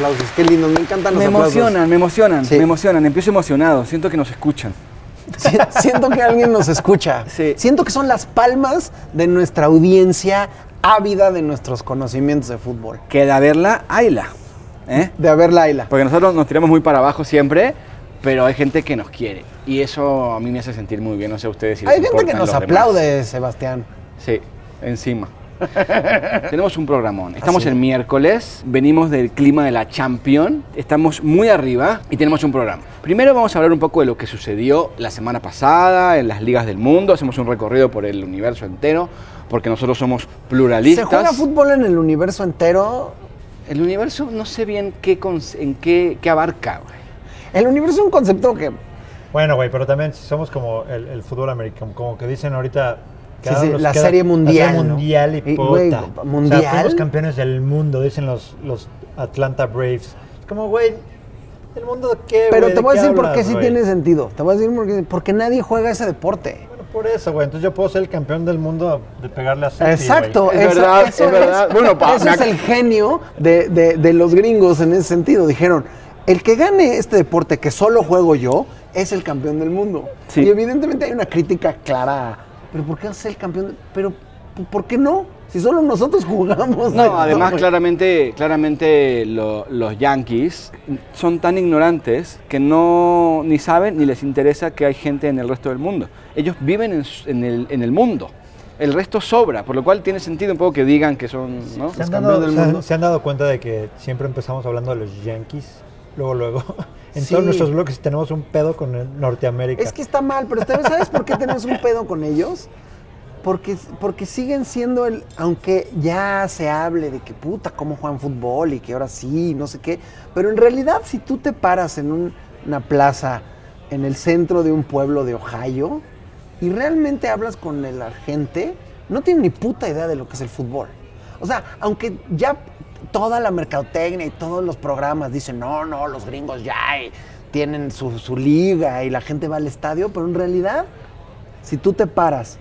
Aplausos, qué lindos, me encantan los Me aplausos. emocionan, me emocionan, Sí. me emocionan. Empiezo emocionado, siento que nos escuchan. Si- Siento que alguien nos escucha. Sí. Siento que son las palmas de nuestra audiencia ávida de nuestros conocimientos de fútbol. Que de verla, hayla. ¿eh? De haber Laila. Porque nosotros nos tiramos muy para abajo siempre, pero hay gente que nos quiere. Y eso a mí me hace sentir muy bien, no sé ustedes si les Hay gente que nos demás. aplaude, Sebastián. Sí, encima. Tenemos un programón. Estamos Así. el miércoles, venimos del clima de la Champion, estamos muy arriba y tenemos un programa. Primero vamos a hablar un poco de lo que sucedió la semana pasada en las ligas del mundo, hacemos un recorrido por el universo entero, porque nosotros somos ¿Se pluralistas. juega fútbol en el universo entero? El universo no sé bien qué, en qué, qué abarca. güey. El universo es un concepto que Bueno, güey, pero también somos como el, el fútbol americano, como que dicen ahorita. Sí, la queda- serie mundial, La mundial y Y, güey, puta. ¿mundial? O sea, fuimos campeones del mundo, dicen los, los Atlanta Braves. Es como, güey, ¿el mundo de qué, Pero te ¿De voy a decir por qué sí tiene sentido. Te voy a decir porque, porque nadie juega ese deporte. Bueno, por eso, güey. Entonces yo puedo ser el campeón del mundo de pegarle a City, Exacto, güey. Es eso- verdad, eso es verdad. Bueno, pa- eso es el genio de, de- de los gringos en ese sentido. Dijeron, el que gane este deporte que solo juego yo es el campeón del mundo. Sí. Y evidentemente hay una crítica clara. Pero ¿por qué es el campeón? de- Pero ¿por qué no? Si solo nosotros jugamos. No, esto, además claramente, claramente lo- los Yankees son tan ignorantes que no ni saben ni les interesa que hay gente en el resto del mundo. Ellos viven en, en el, en el mundo. El resto sobra, por lo cual tiene sentido un poco que digan que son, ¿no? ¿Se Los han, campeones dado, del se han- mundo. se han dado cuenta de que siempre empezamos hablando de los Yankees? Luego, luego. En Sí. todos nuestros bloques tenemos un pedo con el Norteamérica. Es que está mal, pero ¿sabes por qué tenemos un pedo con ellos? Porque, porque siguen siendo el, aunque ya se hable de que puta, cómo juegan fútbol y que ahora sí, no sé qué, pero en realidad si tú te paras en un- una plaza en el centro de un pueblo de Ohio y realmente hablas con el- la gente, no tienen ni puta idea de lo que es el fútbol. O sea, aunque ya toda la mercadotecnia y todos los programas dicen, no, no, los gringos ya y tienen su, su liga y la gente va al estadio, pero en realidad, si tú te paras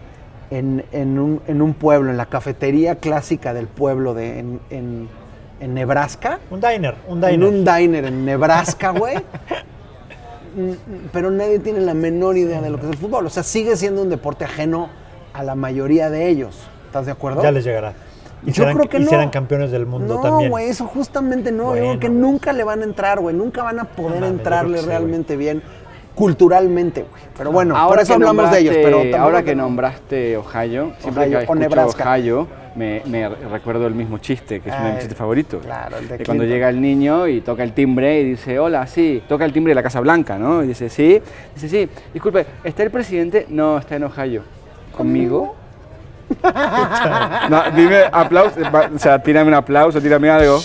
en, en un, en un pueblo, en la cafetería clásica del pueblo de, en, en- en Nebraska, Un diner, un en diner. un diner en Nebraska, güey. mm, Pero nadie tiene la menor idea de lo que es el fútbol. O sea, sigue siendo un deporte ajeno a la mayoría de ellos. ¿Estás de acuerdo? Ya les llegará. Y, Yo serán, creo que y no. serán campeones del mundo no, también. güey, eso justamente no. Yo creo que nunca le van a entrar, güey. Nunca van a poder No entrarle sí, realmente bien culturalmente, güey. Pero bueno, por ahora eso que hablamos de ellos. nombraste- Pero ahora que no- nombraste Ohio, siempre Ohio que o escucho Nebraska. Ohio, me, me recuerdo el mismo chiste, que es uno de mis Ah, chistes favoritos. claro, el de Que cuando llega el niño y toca el timbre y dice, hola, sí, toca el timbre de la Casa Blanca, ¿no? Y dice, sí, dice, sí, disculpe, ¿está el presidente? No, está en Ohio. ¿Conmigo? No, dime aplauso, o sea, tírame un aplauso, tírame algo.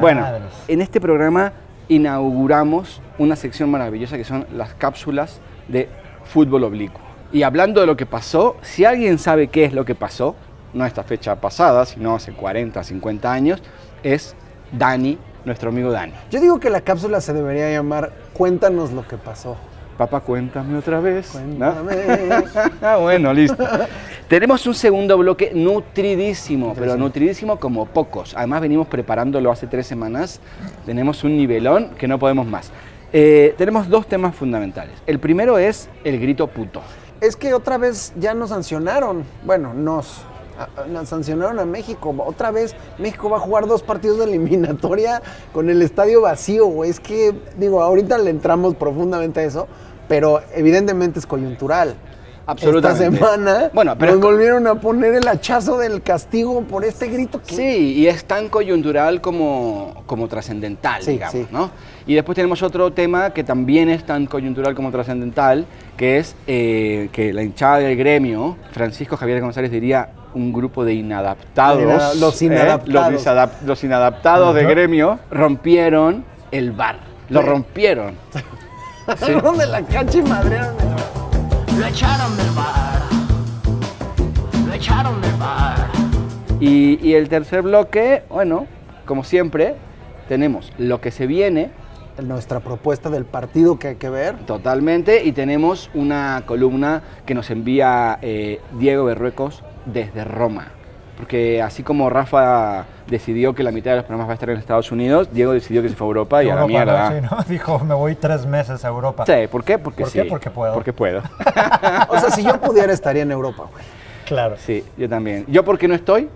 Bueno, en este programa inauguramos una sección maravillosa que son las cápsulas de fútbol oblicuo. Y hablando de lo que pasó, si alguien sabe qué es lo que pasó, no esta fecha pasada, sino hace 40, 50 años, es Dani, nuestro amigo Dani. Yo digo que la cápsula se debería llamar Cuéntanos lo que pasó. Papá, cuéntame otra vez. ¿no? Cuéntame. Ah, bueno, listo. Tenemos un segundo bloque nutridísimo, pero nutridísimo como pocos. Además venimos preparándolo hace tres semanas. Tenemos un nivelón que no podemos más. Eh, tenemos dos temas fundamentales. El primero es el grito puto. Es que otra vez ya nos sancionaron. Bueno, nos, nos sancionaron a México. Otra vez México va a jugar dos partidos de eliminatoria con el estadio vacío, güey. Es que, digo, ahorita le entramos profundamente a eso, pero evidentemente es coyuntural. Absolutamente. Esta semana Bueno, pero nos volvieron a poner el hachazo del castigo por este grito que... Sí, y es tan coyuntural como, como trascendental, Sí, digamos, sí. ¿no? Y después tenemos otro tema que también es tan coyuntural como trascendental, que es eh, que la hinchada del gremio, Francisco Javier González diría un grupo de inadaptados. Inada- los ¿eh? inadaptados. Los, inadaptados de Ajá. gremio rompieron el bar. Lo rompieron. Sí. de la cancha y madrearon el- Lo echaron del bar. Lo echaron del bar. Y, y el tercer bloque, bueno, como siempre, tenemos lo que se viene Nuestra propuesta del partido que hay que ver. Totalmente, y tenemos una columna que nos envía eh, Diego Berruecos desde Roma. Porque así como Rafa decidió que la mitad de los programas va a estar en Estados Unidos, Diego decidió que se fue a Europa y a la Europa, mierda. ¿no? Sí, ¿no? Dijo, me voy tres meses a Europa. Sí, ¿por qué? Porque ¿Por qué? sí. Porque puedo. Porque puedo. O sea, si yo pudiera estaría en Europa, güey. Claro. sí, yo también. ¿Yo por qué no estoy?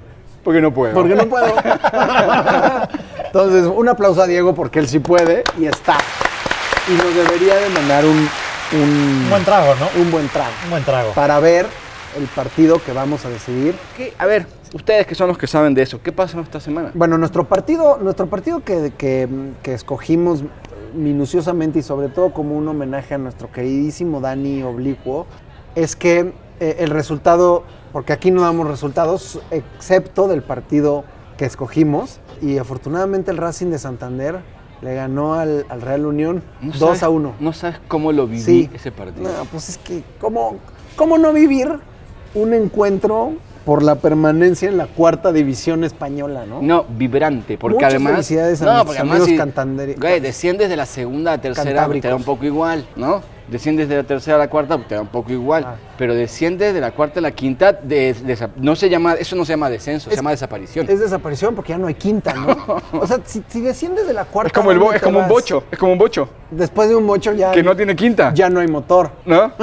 Porque no puedo. Porque no puedo. Entonces, un aplauso a Diego porque él sí puede y está. Y nos debería de mandar un, un, Un buen trago, ¿no? un buen trago Un buen trago. para ver el partido que vamos a decidir. ¿Qué? A ver, ustedes que son los que saben de eso, ¿qué pasó esta semana? Bueno, nuestro partido, nuestro partido que, que- que escogimos minuciosamente y sobre todo como un homenaje a nuestro queridísimo Dani Oblicuo, es que eh, el resultado, porque aquí no damos resultados, excepto del partido que escogimos, y afortunadamente el Racing de Santander le ganó al, al Real Unión No 2 sabes- a 1. No sabes cómo lo viví Sí. ese partido. No, pues es que, ¿cómo, ¿cómo no vivir un encuentro por la permanencia en la cuarta división española, no? No, vibrante, porque Muchas además... felicidades a no, porque además amigos si, Güey, desciendes de la segunda a tercera, te da un poco igual, ¿no? Desciendes de la tercera a la cuarta, te da un poco igual. Ah. Pero desciendes de la cuarta a la quinta, de- no se llama, eso no se llama descenso, se llama desaparición. Es desaparición porque ya no hay quinta, ¿no? O sea, si, si desciendes de la cuarta. Es como, el bo- ¿dónde es como un bocho, es como un bocho, Después de un bocho ya. que no tiene quinta, Ya no hay motor. ¿no?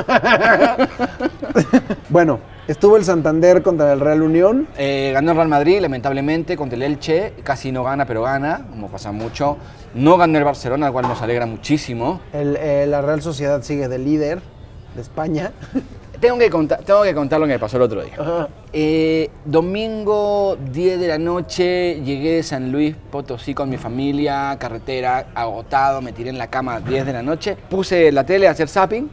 Bueno, estuvo el Santander contra el Real Unión. Eh, ganó el Real Madrid, lamentablemente, contra el Elche. Casi no gana, pero gana, como pasa mucho. No ganó el Barcelona, lo cual nos alegra muchísimo. El, eh, la Real Sociedad sigue de líder de España. Tengo que, contar, tengo que contar lo que me pasó el otro día. Ajá. Eh, domingo 10 de la noche llegué de San Luis Potosí con mi familia, carretera, agotado, me tiré en la cama a 10 de la noche, puse la tele a hacer zapping,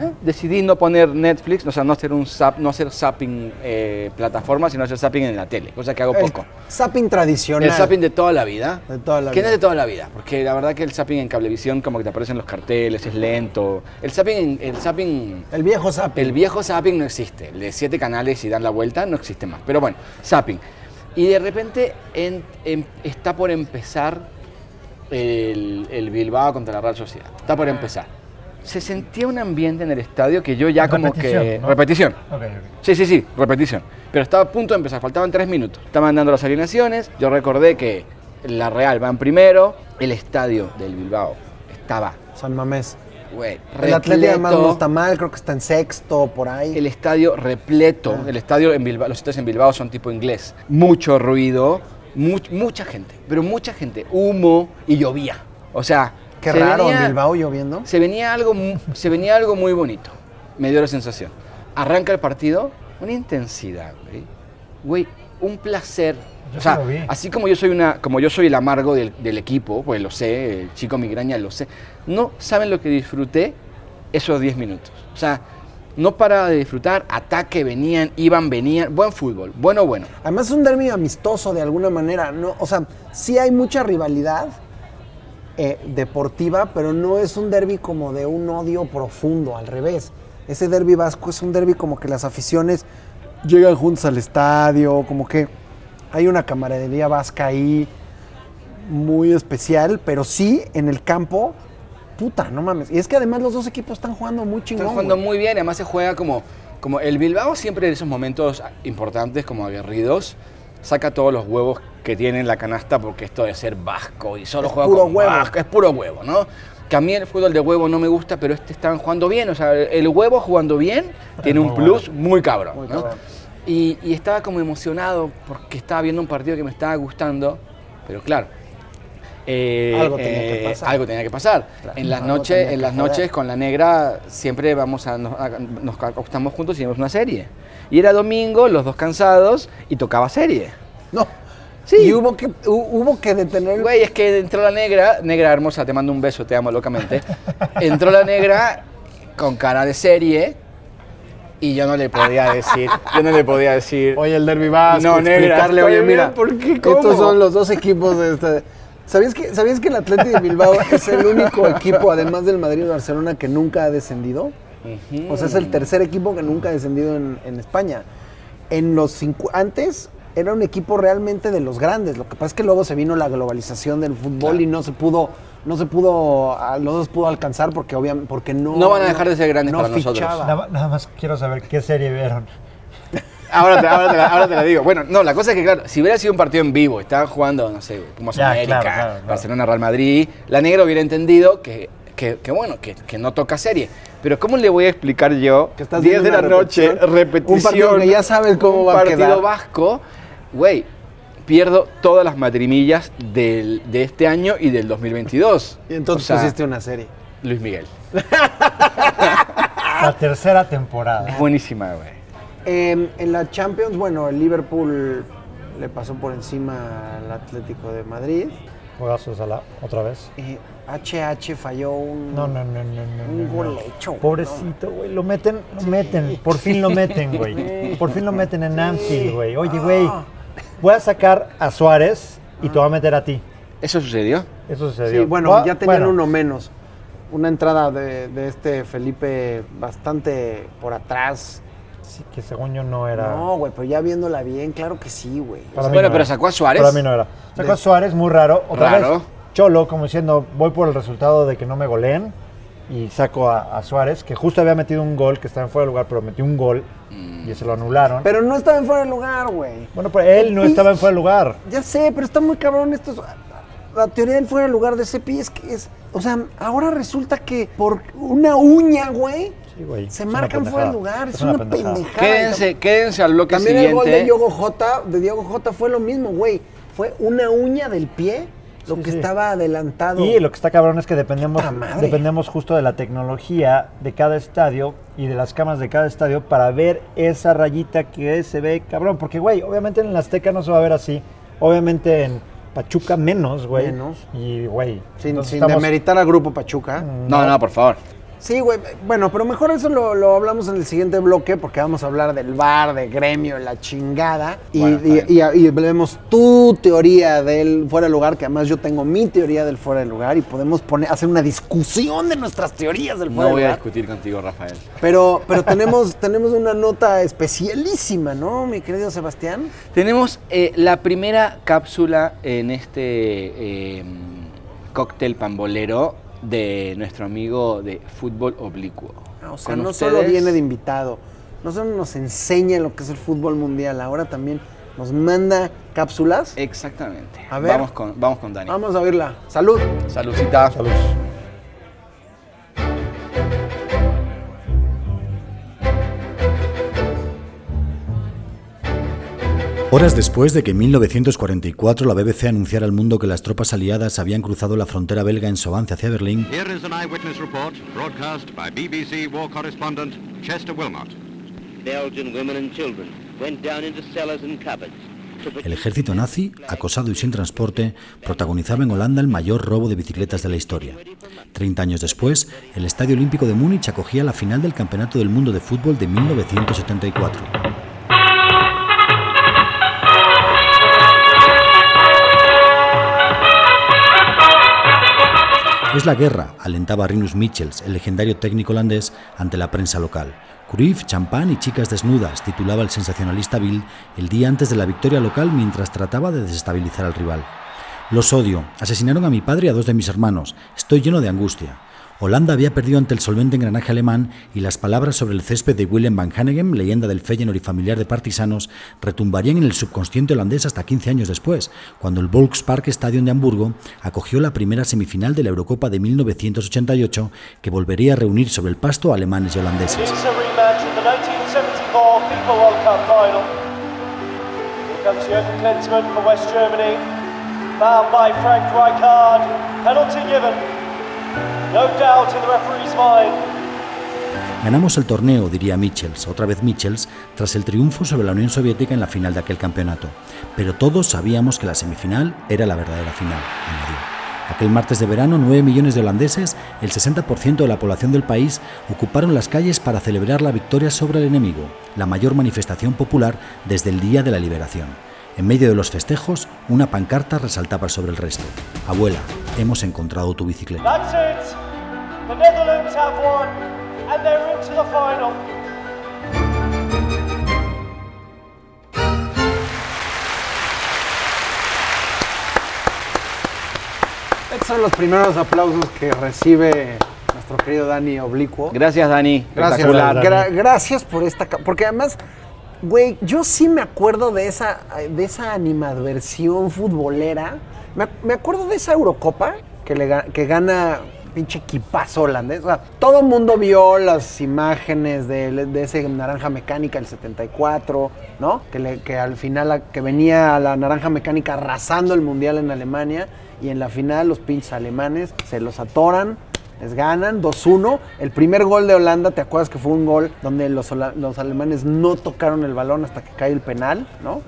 ¿eh? decidí no poner Netflix, o sea, no hacer un zap, no hacer zapping eh, plataforma, sino hacer zapping en la tele, cosa que hago El poco. zapping tradicional. El zapping de toda la vida. De toda la que no vida. es de toda la vida, porque la verdad que el zapping en cablevisión como que te aparecen los carteles, es lento. El zapping, el zapping El viejo zapping. el viejo zapping no existe. El de siete canales y dan la vuelta no existe más. Pero bueno, zapping. Y de repente en- está por empezar el, el Bilbao contra la Real Sociedad. Está por empezar. Se sentía un ambiente en el estadio que yo ya como que... Repetición. Sí, sí, sí, repetición. Pero estaba a punto de empezar, faltaban tres minutos. Estaban dando las alineaciones. Yo recordé que la Real va en primero. El estadio del Bilbao estaba, San Mamés. Güey, El Atlético además no está mal, creo que está en sexto, por ahí. El estadio repleto. Ah. El estadio en Bilbao, los estadios en Bilbao son tipo inglés. Mucho ruido, much- mucha gente, pero mucha gente. Humo y llovía. O sea, Qué se raro, venía- en Bilbao lloviendo. Se venía, algo, se venía algo muy bonito. Me dio la sensación. Arranca el partido, una intensidad, güey. Güey, un placer. Yo o sea, así como yo soy una, como yo soy el amargo del, del equipo, pues lo sé, el chico migraña lo sé. No saben lo que disfruté esos 10 minutos. O sea, no paraba de disfrutar, ataque, venían, iban, venían, buen fútbol, bueno, bueno. Además es un derbi amistoso de alguna manera, ¿no? O sea, sí hay mucha rivalidad eh, deportiva, pero no es un derby como de un odio profundo, al revés. Ese derby vasco es un derby como que las aficiones llegan juntos al estadio, como que hay una camaradería vasca ahí muy especial, pero sí en el campo, puta, no mames. Y es que además los dos equipos están jugando muy chingón. Están jugando güey. muy bien, además se juega como, como el Bilbao siempre en esos momentos importantes, como aguerridos, saca todos los huevos que tiene en la canasta porque esto de ser vasco y solo Es juega puro con huevo. vasco, es puro huevo, ¿no? Que a mí el fútbol de huevo no me gusta, pero este estaban jugando bien, o sea, el huevo jugando bien tiene un plus muy cabrón, Muy ¿no? cabrón. Y, y estaba como emocionado porque estaba viendo un partido que me estaba gustando, pero claro. Eh, Algo tenía que eh, pasar. algo tenía que pasar. Claro, en las noches, en que las joder. noches con la negra siempre vamos a nos, a- nos acostamos juntos y vemos una serie. Y era domingo, los dos cansados y tocaba serie. No. Sí. Y hubo que, hu- hubo que detener Güey, es que entró la negra, negra hermosa, te mando un beso, te amo locamente. Entró la negra con cara de serie y yo no le podía decir, yo no le podía decir. Oye, el derbi vasco, No, negra, explicarle, oye, mira, ¿por qué? ¿Cómo? estos son los dos equipos de este... ¿Sabías que, ¿Sabías que el Atlético de Bilbao es el único equipo, además del Madrid y Barcelona, que nunca ha descendido? O sea, es el tercer equipo que nunca ha descendido en, en España. En los cincu- antes era un equipo realmente de los grandes. Lo que pasa es que luego se vino la globalización del fútbol Claro. y no se pudo, no se pudo, no se pudo alcanzar porque obviamente, porque no. No van a dejar de ser grandes no para nosotros. nada más quiero saber qué serie vieron. Ahora te, ahora, te la, ahora te la digo. Bueno, no, la cosa es que, claro, si hubiera sido un partido en vivo, estaban jugando, no sé, Pumas Ya, América, claro, claro, claro. Barcelona, Real Madrid, la negra hubiera entendido que, que, que bueno, que, que no toca serie. Pero ¿cómo le voy a explicar yo, Que estás 10 de la noche, repetición, un partido que ya sabes cómo un va a partido quedar? vasco, güey, pierdo todas las matrimillas del, de este año y del 2022. Y entonces O sea, pusiste una serie. Luis Miguel. La tercera temporada. Es buenísima, güey. Eh, en la Champions, bueno, el Liverpool le pasó por encima al Atlético de Madrid. Juegazo Salah, otra vez. Eh, HH falló un, No, no, no, no, no. un gol no. hecho. Pobrecito, güey. Lo meten, lo meten. Por fin lo meten, güey. Por fin lo meten en Anfield, güey. Oye, güey. Voy a sacar a Suárez y te voy a meter a ti. ¿Eso sucedió? Eso sucedió. Sí, bueno, Va- ya tenían bueno, uno menos. Una entrada de, de este Felipe bastante por atrás. Sí, que según yo no era. No, güey, pero ya viéndola bien, claro que sí, güey. Bueno, no pero era. sacó a Suárez. Para mí no era. Sacó a Suárez, muy raro. Otra Raro. vez, Cholo, como diciendo, voy por el resultado de que no me goleen. Y saco a, a Suárez, que justo había metido un gol, que estaba en fuera de lugar, pero metió un gol y se lo anularon. Pero no estaba en fuera de lugar, güey. bueno, pero él no estaba en fuera de lugar. Ya sé, pero está muy cabrón esto. La teoría del fuera de lugar de Cepi es que es. O sea, ahora resulta que por una uña, güey, Sí, güey. se es marcan fuera de pendejada. lugar. Es, una, pendejada. Quédense, quédense al bloque También siguiente. el gol de Diogo Jota, de Diego Jota fue lo mismo, güey. Fue una uña del pie lo Sí, que sí. estaba adelantado. Y lo que está cabrón es que dependemos, dependemos justo de la tecnología de cada estadio y de las cámaras de cada estadio para ver esa rayita que se ve cabrón. Porque, güey, obviamente en el Azteca no se va a ver así. Obviamente en Pachuca menos, güey. Menos. Y, güey. sin sin estamos- demeritar al grupo Pachuca. No, no, por favor. Sí, güey. Bueno, pero mejor eso lo, lo hablamos en el siguiente bloque porque vamos a hablar del bar, de gremio, la chingada. Y, Bueno, y- y- y vemos tu teoría del fuera de lugar, que además yo tengo mi teoría del fuera de lugar y podemos poner, hacer una discusión de nuestras teorías del No fuera voy de a lugar. discutir contigo, Rafael. Pero, pero tenemos, tenemos una nota especialísima, ¿no, mi querido Sebastián? Tenemos eh, la primera cápsula en este eh, cóctel pambolero de nuestro amigo de fútbol oblicuo. Ah, o sea, Con no solo viene de invitado, no solo nos enseña lo que es el fútbol mundial, ahora también nos manda cápsulas. Exactamente. A ver. Vamos con, vamos con Dani. Vamos a oírla. Salud. Saludcita. Salud. Horas después de que en 1944 la BBC anunciara al mundo que las tropas aliadas habían cruzado la frontera belga en su avance hacia Berlín, Here is an eyewitness report broadcast by BBC war correspondent Chester Wilmot. Belgian women and children went down into cellars and cupboards. to el ejército nazi, acosado y sin transporte, protagonizaba en Holanda el mayor robo de bicicletas de la historia. Treinta años después, el Estadio Olímpico de Múnich acogía la final del Campeonato del Mundo de Fútbol de 1974. Es la guerra, alentaba Rinus Michels, el legendario técnico holandés, ante la prensa local. Cruyff, champán y chicas desnudas, titulaba el sensacionalista Bild el día antes de la victoria local mientras trataba de desestabilizar al rival. Los odio. Asesinaron a mi padre y a dos de mis hermanos. Estoy lleno de angustia. Holanda había perdido ante el solvente engranaje alemán y las palabras sobre el césped de Willem van Hanegem, leyenda del Feyenoord y familiar de partisanos, retumbarían en el subconsciente holandés hasta 15 años después, cuando el Volkspark Stadion de Hamburgo acogió la primera semifinal de la Eurocopa de 1988, que volvería a reunir sobre el pasto a alemanes y holandeses. It's a rematch of the 1974 FIFA World Cup final. Here comes Jürgen Klinsmann for West Germany. Fouled by Frank. Penalty. Ganamos el torneo, diría Michels, otra vez Michels, tras el triunfo sobre la Unión Soviética en la final de aquel campeonato. Pero todos sabíamos que la semifinal era la verdadera final, añadió. Aquel martes de verano, 9 millones de holandeses, el 60% de la población del país, ocuparon las calles para celebrar la victoria sobre el enemigo, la mayor manifestación popular desde el día de la liberación. En medio de los festejos, una pancarta resaltaba sobre el resto. Abuela, hemos encontrado tu bicicleta. That's it. The Netherlands have won, and they're into the final. Estos son los primeros aplausos que recibe nuestro querido Dani Oblicuo. Gracias, Dani. Gracias, Espectacular. Dani. gra- gracias por esta. Porque además, Güey, yo sí me acuerdo de esa, de esa animadversión futbolera. Me, ac- me acuerdo de esa Eurocopa que, le, que gana pinche equipazo holandés. O sea, todo el mundo vio las imágenes de, de ese naranja mecánica del 74, ¿no? Que, le- que al final que venía la naranja mecánica arrasando el mundial en Alemania y en la final los pinches alemanes se los atoran les ganan 2-1. El primer gol de Holanda, ¿te acuerdas que fue un gol donde los, alemanes no tocaron el balón hasta que cae el penal, ¿no?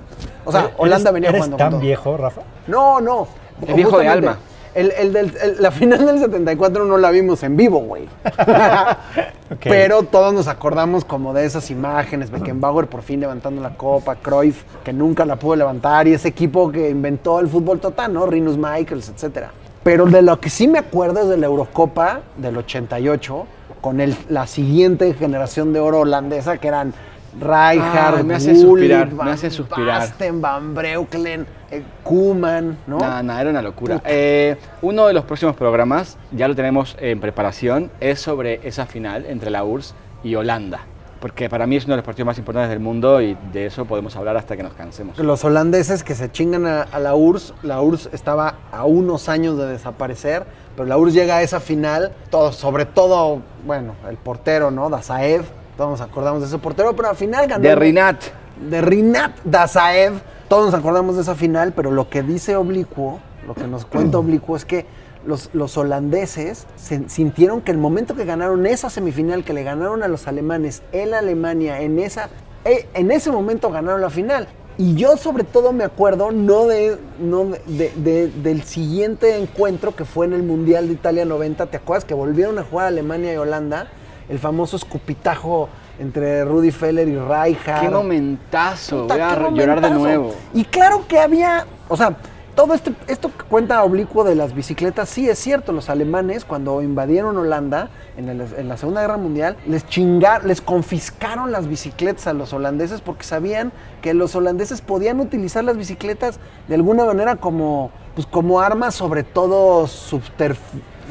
O sea, ¿Eres- Holanda venía ¿Eres jugando tan viejo, Rafa? No, no. Es viejo de alma. El, el del- el- la final del 74 no la vimos en vivo, güey. Pero todos nos acordamos como de esas imágenes, Beckenbauer por fin levantando la copa, Cruyff que nunca la pudo levantar y ese equipo que inventó el fútbol total, ¿no? Rinus Michaels, etcétera. Pero de lo que sí me acuerdo es de la Eurocopa del 88 con el, la siguiente generación de oro holandesa que eran Rijkaard, Ay, me hace Gullit, suspirar, me Van hace suspirar. Basten, Van Breukelen, eh, Koeman, ¿no? No, no, era una locura. Eh, uno de los próximos programas, ya lo tenemos en preparación, es sobre esa final entre la URSS y Holanda. Porque para mí es uno de los partidos más importantes del mundo y de eso podemos hablar hasta que nos cansemos. Los holandeses que se chingan a, a la URSS, la URSS estaba a unos años de desaparecer, pero la URSS llega a esa final, todo, sobre todo, bueno, el portero, ¿no? Dazaev, todos nos acordamos de ese portero, pero al final ganó. De Rinat. De Rinat Dazaev, todos nos acordamos de esa final, pero lo que dice Oblicuo, lo que nos cuenta Oblicuo es que los, los holandeses se- sintieron que el momento que ganaron esa semifinal, que le ganaron a los alemanes en Alemania, en, esa, eh, en ese momento ganaron la final. Y yo sobre todo me acuerdo no, de, no de- de- de- del siguiente encuentro que fue en el Mundial de Italia 90, ¿te acuerdas que volvieron a jugar Alemania y Holanda? El famoso escupitajo entre Rudy Feller y Rijkaard. ¡Qué momentazo! Puta, Voy a qué llorar de nuevo. Y claro que había, o sea, todo este, esto que cuenta oblicuo de las bicicletas, sí es cierto, los alemanes cuando invadieron Holanda en, el- en la Segunda Guerra Mundial, les chingaron, les confiscaron las bicicletas a los holandeses porque sabían que los holandeses podían utilizar las bicicletas de alguna manera como, pues, como armas, sobre todo subterf-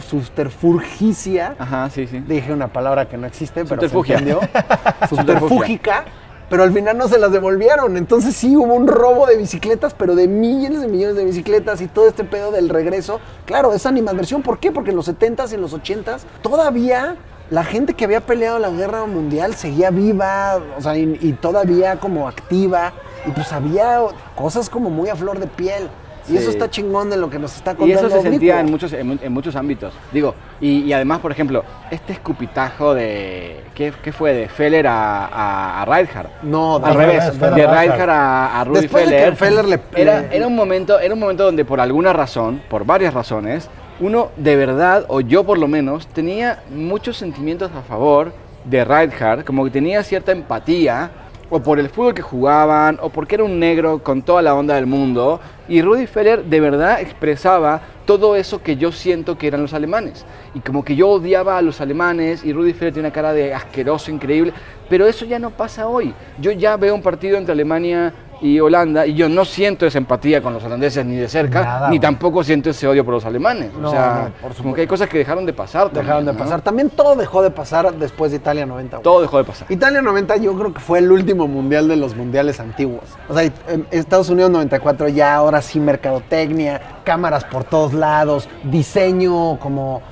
subterfugicia. Ajá, sí, sí. Dije una palabra que no existe, pero se entendió. Subterfúgica. Pero al final no se las devolvieron. Entonces sí hubo un robo de bicicletas, pero de millones de millones de bicicletas y todo este pedo del regreso. Claro, esa animadversión. ¿Por qué? Porque en los 70s y en los 80s todavía la gente que había peleado la guerra mundial seguía viva, o sea, y, y todavía como activa. Y pues había cosas como muy a flor de piel. Y Sí. eso está chingón de lo que nos está Y contando. eso se sentía en muchos, en, mu- en muchos ámbitos. Digo, y, y además, por ejemplo, este escupitajo de. ¿Qué, qué fue? De Feller a, a, a Rijkaard. No, Al de revés, revés, Feller de. Rijkaard a, a Rudy Después de que Feller. Feller le- era, era, un momento, era un momento donde por alguna razón, por varias razones, uno de verdad, o yo por lo menos, tenía muchos sentimientos a favor de Rijkaard, como que tenía cierta empatía, o por el fútbol que jugaban, o porque era un negro con toda la onda del mundo. Y Rudy Feller de verdad expresaba todo eso que yo siento que eran los alemanes. Y como que yo odiaba a los alemanes y Rudy Feller tiene una cara de asqueroso, increíble. Pero eso ya no pasa hoy. Yo ya veo un partido entre Alemania y Holanda y yo no siento esa empatía con los holandeses ni de cerca, Nada, ni tampoco siento ese odio por los alemanes. No, o sea, no, por como supuesto. que hay cosas que dejaron de pasar. Dejaron de pasar. También todo dejó de pasar después de Italia 90. güey. Todo dejó de pasar. Italia 90 yo creo que fue el último mundial de los mundiales antiguos. O sea, Estados Unidos 94 ya ahora sí mercadotecnia, cámaras por todos lados, diseño como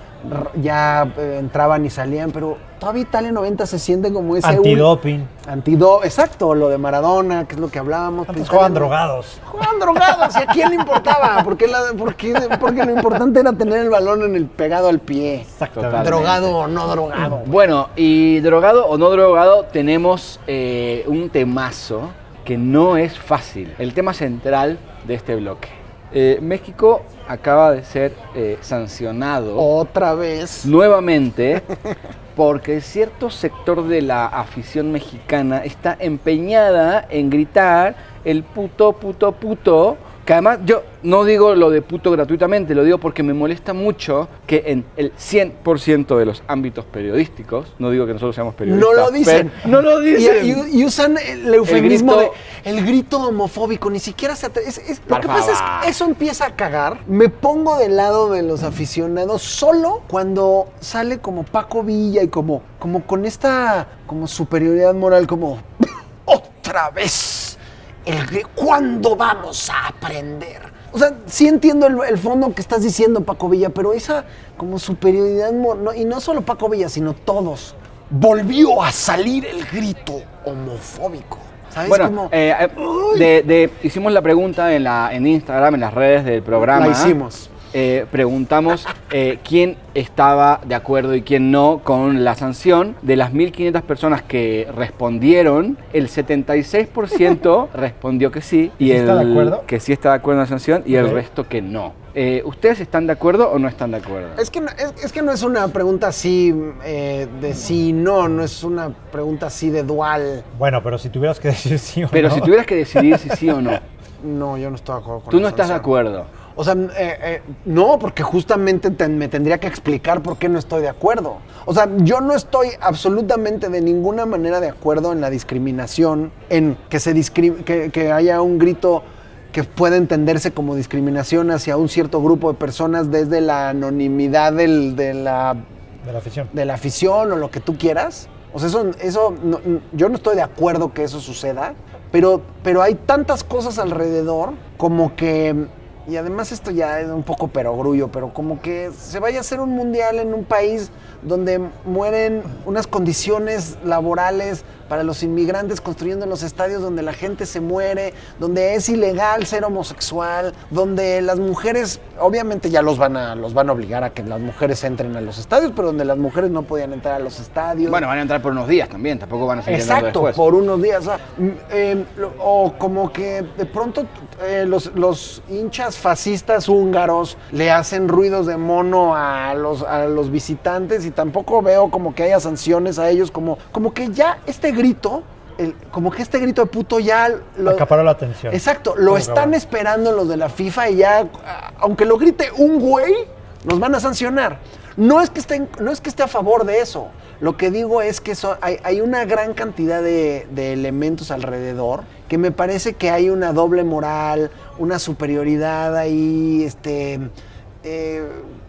ya eh, entraban y salían, pero todavía Italia 90 se siente como ese... Antidoping. Antido, exacto, lo de Maradona, que es lo que hablábamos. Pues, jugaban drogados. Jugaban drogados, ¿y a quién le importaba? Porque, la- porque, porque lo importante era tener el balón en el pegado al pie. Exactamente. Drogado o no drogado. Bueno, y drogado o no drogado, tenemos eh, un temazo que no es fácil. El tema central de este bloque. Eh, México acaba de ser eh, sancionado Otra vez. nuevamente porque cierto sector de la afición mexicana está empeñada en gritar el puto, puto, puto. Que además yo no digo lo de puto gratuitamente, lo digo porque me molesta mucho que en el 100% de los ámbitos periodísticos, no digo que nosotros seamos periodistas, No lo dicen. no lo dicen. Y, usan el eufemismo grito- de el grito homofóbico, ni siquiera se es- es- Lo que pasa es que eso empieza a cagar. Me pongo del lado de los aficionados solo cuando sale como Paco Villa y como, como con esta como superioridad moral, como otra vez. El ¿Cuándo vamos a aprender? O sea, sí entiendo el, el fondo que estás diciendo, Paco Villa, pero esa como superioridad, no- y no solo Paco Villa, sino todos, volvió a salir el grito homofóbico. ¿Sabes Bueno, cómo? eh, eh, de- de- hicimos la pregunta en, la, en Instagram, en las redes del programa. La hicimos. Eh, preguntamos eh, quién estaba de acuerdo y quién no con la sanción. De las 1.500 personas que respondieron, el 76% respondió que sí. Y ¿Sí el, está de acuerdo? Que sí está de acuerdo en la sanción y el resto que no. Eh, ¿Ustedes están de acuerdo o no están de acuerdo? Es que, no, es, es que no es una pregunta así eh, de sí y no, no es una pregunta así de dual. Bueno, pero si tuvieras que decir sí o Pero no. si tuvieras que decidir si sí o no, No, yo no estoy de acuerdo con tú la no estás de acuerdo. O sea, eh, eh, no, porque justamente te- me tendría que explicar por qué no estoy de acuerdo. O sea, yo no estoy absolutamente de ninguna manera de acuerdo en la discriminación, en que, se que, que haya un grito que pueda entenderse como discriminación hacia un cierto grupo de personas desde la anonimidad del- de, la, De la afición. de la afición o lo que tú quieras. O sea, eso, eso no- yo no estoy de acuerdo que eso suceda, pero, pero hay tantas cosas alrededor como que, y además esto ya es un poco perogrullo, pero como que se vaya a hacer un mundial en un país donde mueren unas condiciones laborales para los inmigrantes construyendo los estadios donde la gente se muere, donde es ilegal ser homosexual, donde las mujeres, obviamente ya los van a, los van a obligar a que las mujeres entren a los estadios, pero donde las mujeres no podían entrar a los estadios. Bueno, van a entrar por unos días también, tampoco van a seguir Exacto, después. por unos días. O, sea, eh, lo- o como que de pronto eh, los, los hinchas fascistas húngaros le hacen ruidos de mono a los, a los visitantes y tampoco veo como que haya sanciones a ellos, como, como que ya este grito, el- como que este grito de puto ya... Lo, Acaparó la atención. Exacto, lo Como están esperando los de la FIFA y ya, ah, aunque lo grite un güey, nos van a sancionar. No es que esté, no es que esté a favor de eso. Lo que digo es que so- hay, hay una gran cantidad de, de elementos alrededor que me parece que hay una doble moral, una superioridad ahí, este, eh,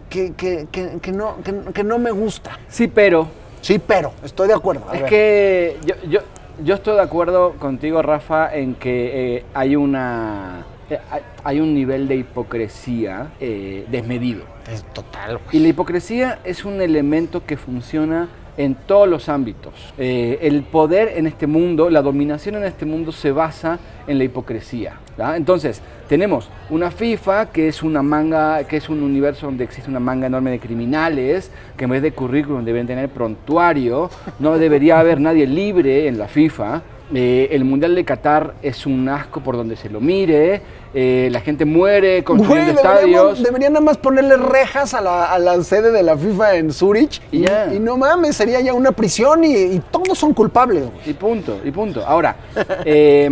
que, que- que- que no, que- que no me gusta. Sí, pero Sí, pero estoy de acuerdo. A es ver. que yo, yo, yo estoy de acuerdo contigo, Rafa, en que eh, hay una eh, hay- un nivel de hipocresía eh, desmedido. Es total, güey. Y la hipocresía es un elemento que funciona en todos los ámbitos. Eh, el poder en este mundo, la dominación en este mundo se basa en la hipocresía. Entonces, tenemos una FIFA que es una manga, que es un universo donde existe una manga enorme de criminales, que en vez de currículum deben tener prontuario, no debería haber nadie libre en la FIFA. Eh, el Mundial de Qatar es un asco por donde se lo mire, eh, la gente muere construyendo Güey, estadios. Deberían nada más ponerle rejas a la, a la sede de la FIFA en Zurich. Y ya. y no mames, sería ya una prisión y, y todos son culpables. güey. Y punto, y punto. Ahora, eh,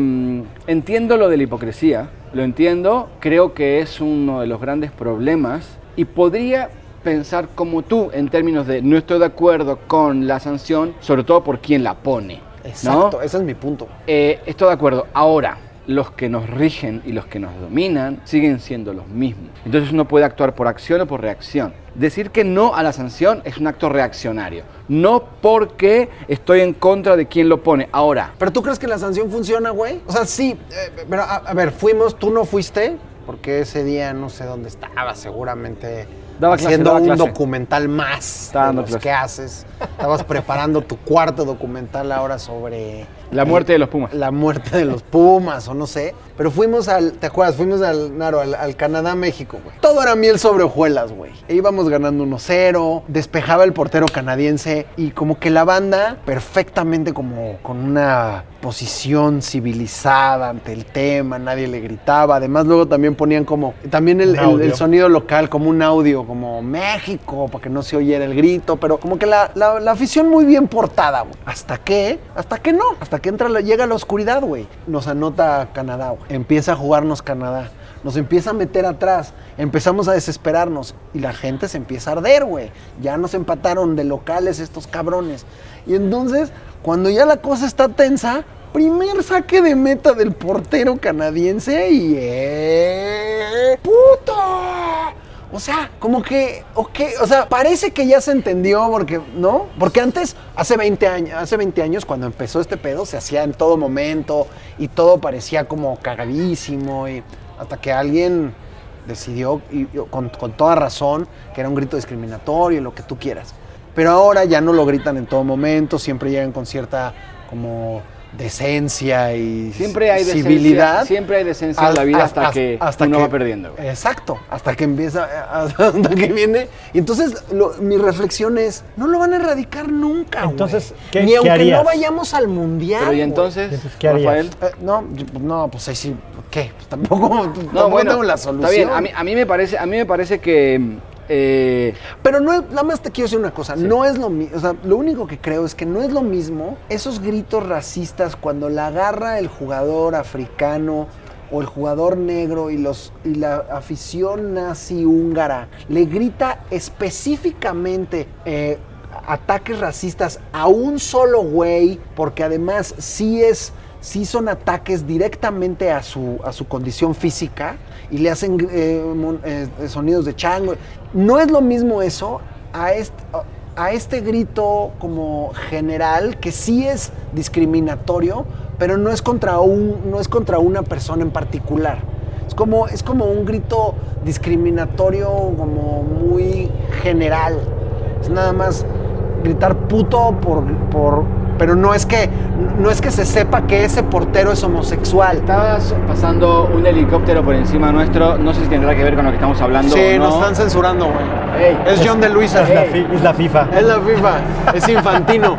entiendo lo de la hipocresía, lo entiendo, creo que es uno de los grandes problemas y podría pensar como tú en términos de no estoy de acuerdo con la sanción, sobre todo por quien la pone. ¿No? Exacto, ese es mi punto. Eh, estoy de acuerdo. Ahora, los que nos rigen y los que nos dominan siguen siendo los mismos. Entonces uno puede actuar por acción o por reacción. Decir que no a la sanción es un acto reaccionario. No porque estoy en contra de quien lo pone. Ahora, ¿Pero tú crees que la sanción funciona, güey? O sea, sí, eh, pero a, a ver, fuimos, tú no fuiste, porque ese día no sé dónde estaba, seguramente Daba clase, haciendo daba un clase. documental más Estaba de los que haces. Estabas preparando tu cuarto documental ahora sobre la muerte de los Pumas. la muerte de los Pumas o no sé. Pero fuimos al, ¿te acuerdas? Fuimos al, Naro, al, al Canadá, México, güey. Todo era miel sobre hojuelas, güey. E íbamos ganando 1-0, despejaba el portero canadiense y como que la banda, perfectamente como con una posición civilizada ante el tema, nadie le gritaba. Además luego también ponían como, también el, sonido local, como un audio, como México, para que no se oyera el grito, pero como que la, la- la afición muy bien portada, güey. Hasta que, hasta que no, hasta que entra, llega la oscuridad, güey. Nos anota Canadá, güey. Empieza a jugarnos Canadá. Nos empieza a meter atrás, empezamos a desesperarnos y la gente se empieza a arder, güey. Ya nos empataron de locales estos cabrones. Y entonces, cuando ya la cosa está tensa, primer saque de meta del portero canadiense y ¡eh! ¡Puto! O sea, como que, ok, o sea, parece que ya se entendió porque, ¿no? Porque antes, hace 20 años, hace 20 años cuando empezó este pedo, se hacía en todo momento y todo parecía como cagadísimo y hasta que alguien decidió, con, con toda razón, que era un grito discriminatorio, lo que tú quieras. Pero ahora ya no lo gritan en todo momento, siempre llegan con cierta como decencia y Siempre hay decencia, civilidad. siempre hay decencia en la vida hasta que uno va perdiendo, güey. Exacto, hasta que empieza, hasta que viene. Y entonces lo- mi reflexión es, no lo van a erradicar nunca, güey. Entonces, ¿qué- Ni qué aunque harías? no vayamos al mundial. Pero y güey. entonces, Entonces, ¿qué? Rafael. Eh, no, no, pues ahí sí, ¿qué? Pues tampoco, No, tampoco bueno, tengo la solución. está bien. A mí, a mí me parece, a mí me parece que eh, Pero no es, nada más te quiero decir una cosa, no es lo mismo, o sea, lo único que creo es que no es lo mismo esos gritos racistas cuando la agarra el jugador africano o el jugador negro y, los, y la afición nazi húngara le grita específicamente eh, ataques racistas a un solo güey, porque además sí es sí son ataques directamente a su, a su condición física y le hacen eh, mon- eh, sonidos de chango. No es lo mismo eso a este, a este grito como general que sí es discriminatorio, pero no es contra, un, no es contra una persona en particular. Es como, es como un grito discriminatorio como muy general. Es nada más gritar puto por, por pero no es que no es que se sepa que ese portero es homosexual. estaba pasando un helicóptero por encima nuestro. No sé si tendrá que ver con lo que estamos hablando. Sí, o no. nos están censurando, güey. Ey, Es John de Luisa. Es la, fi- es la FIFA. Es la FIFA. Es infantino.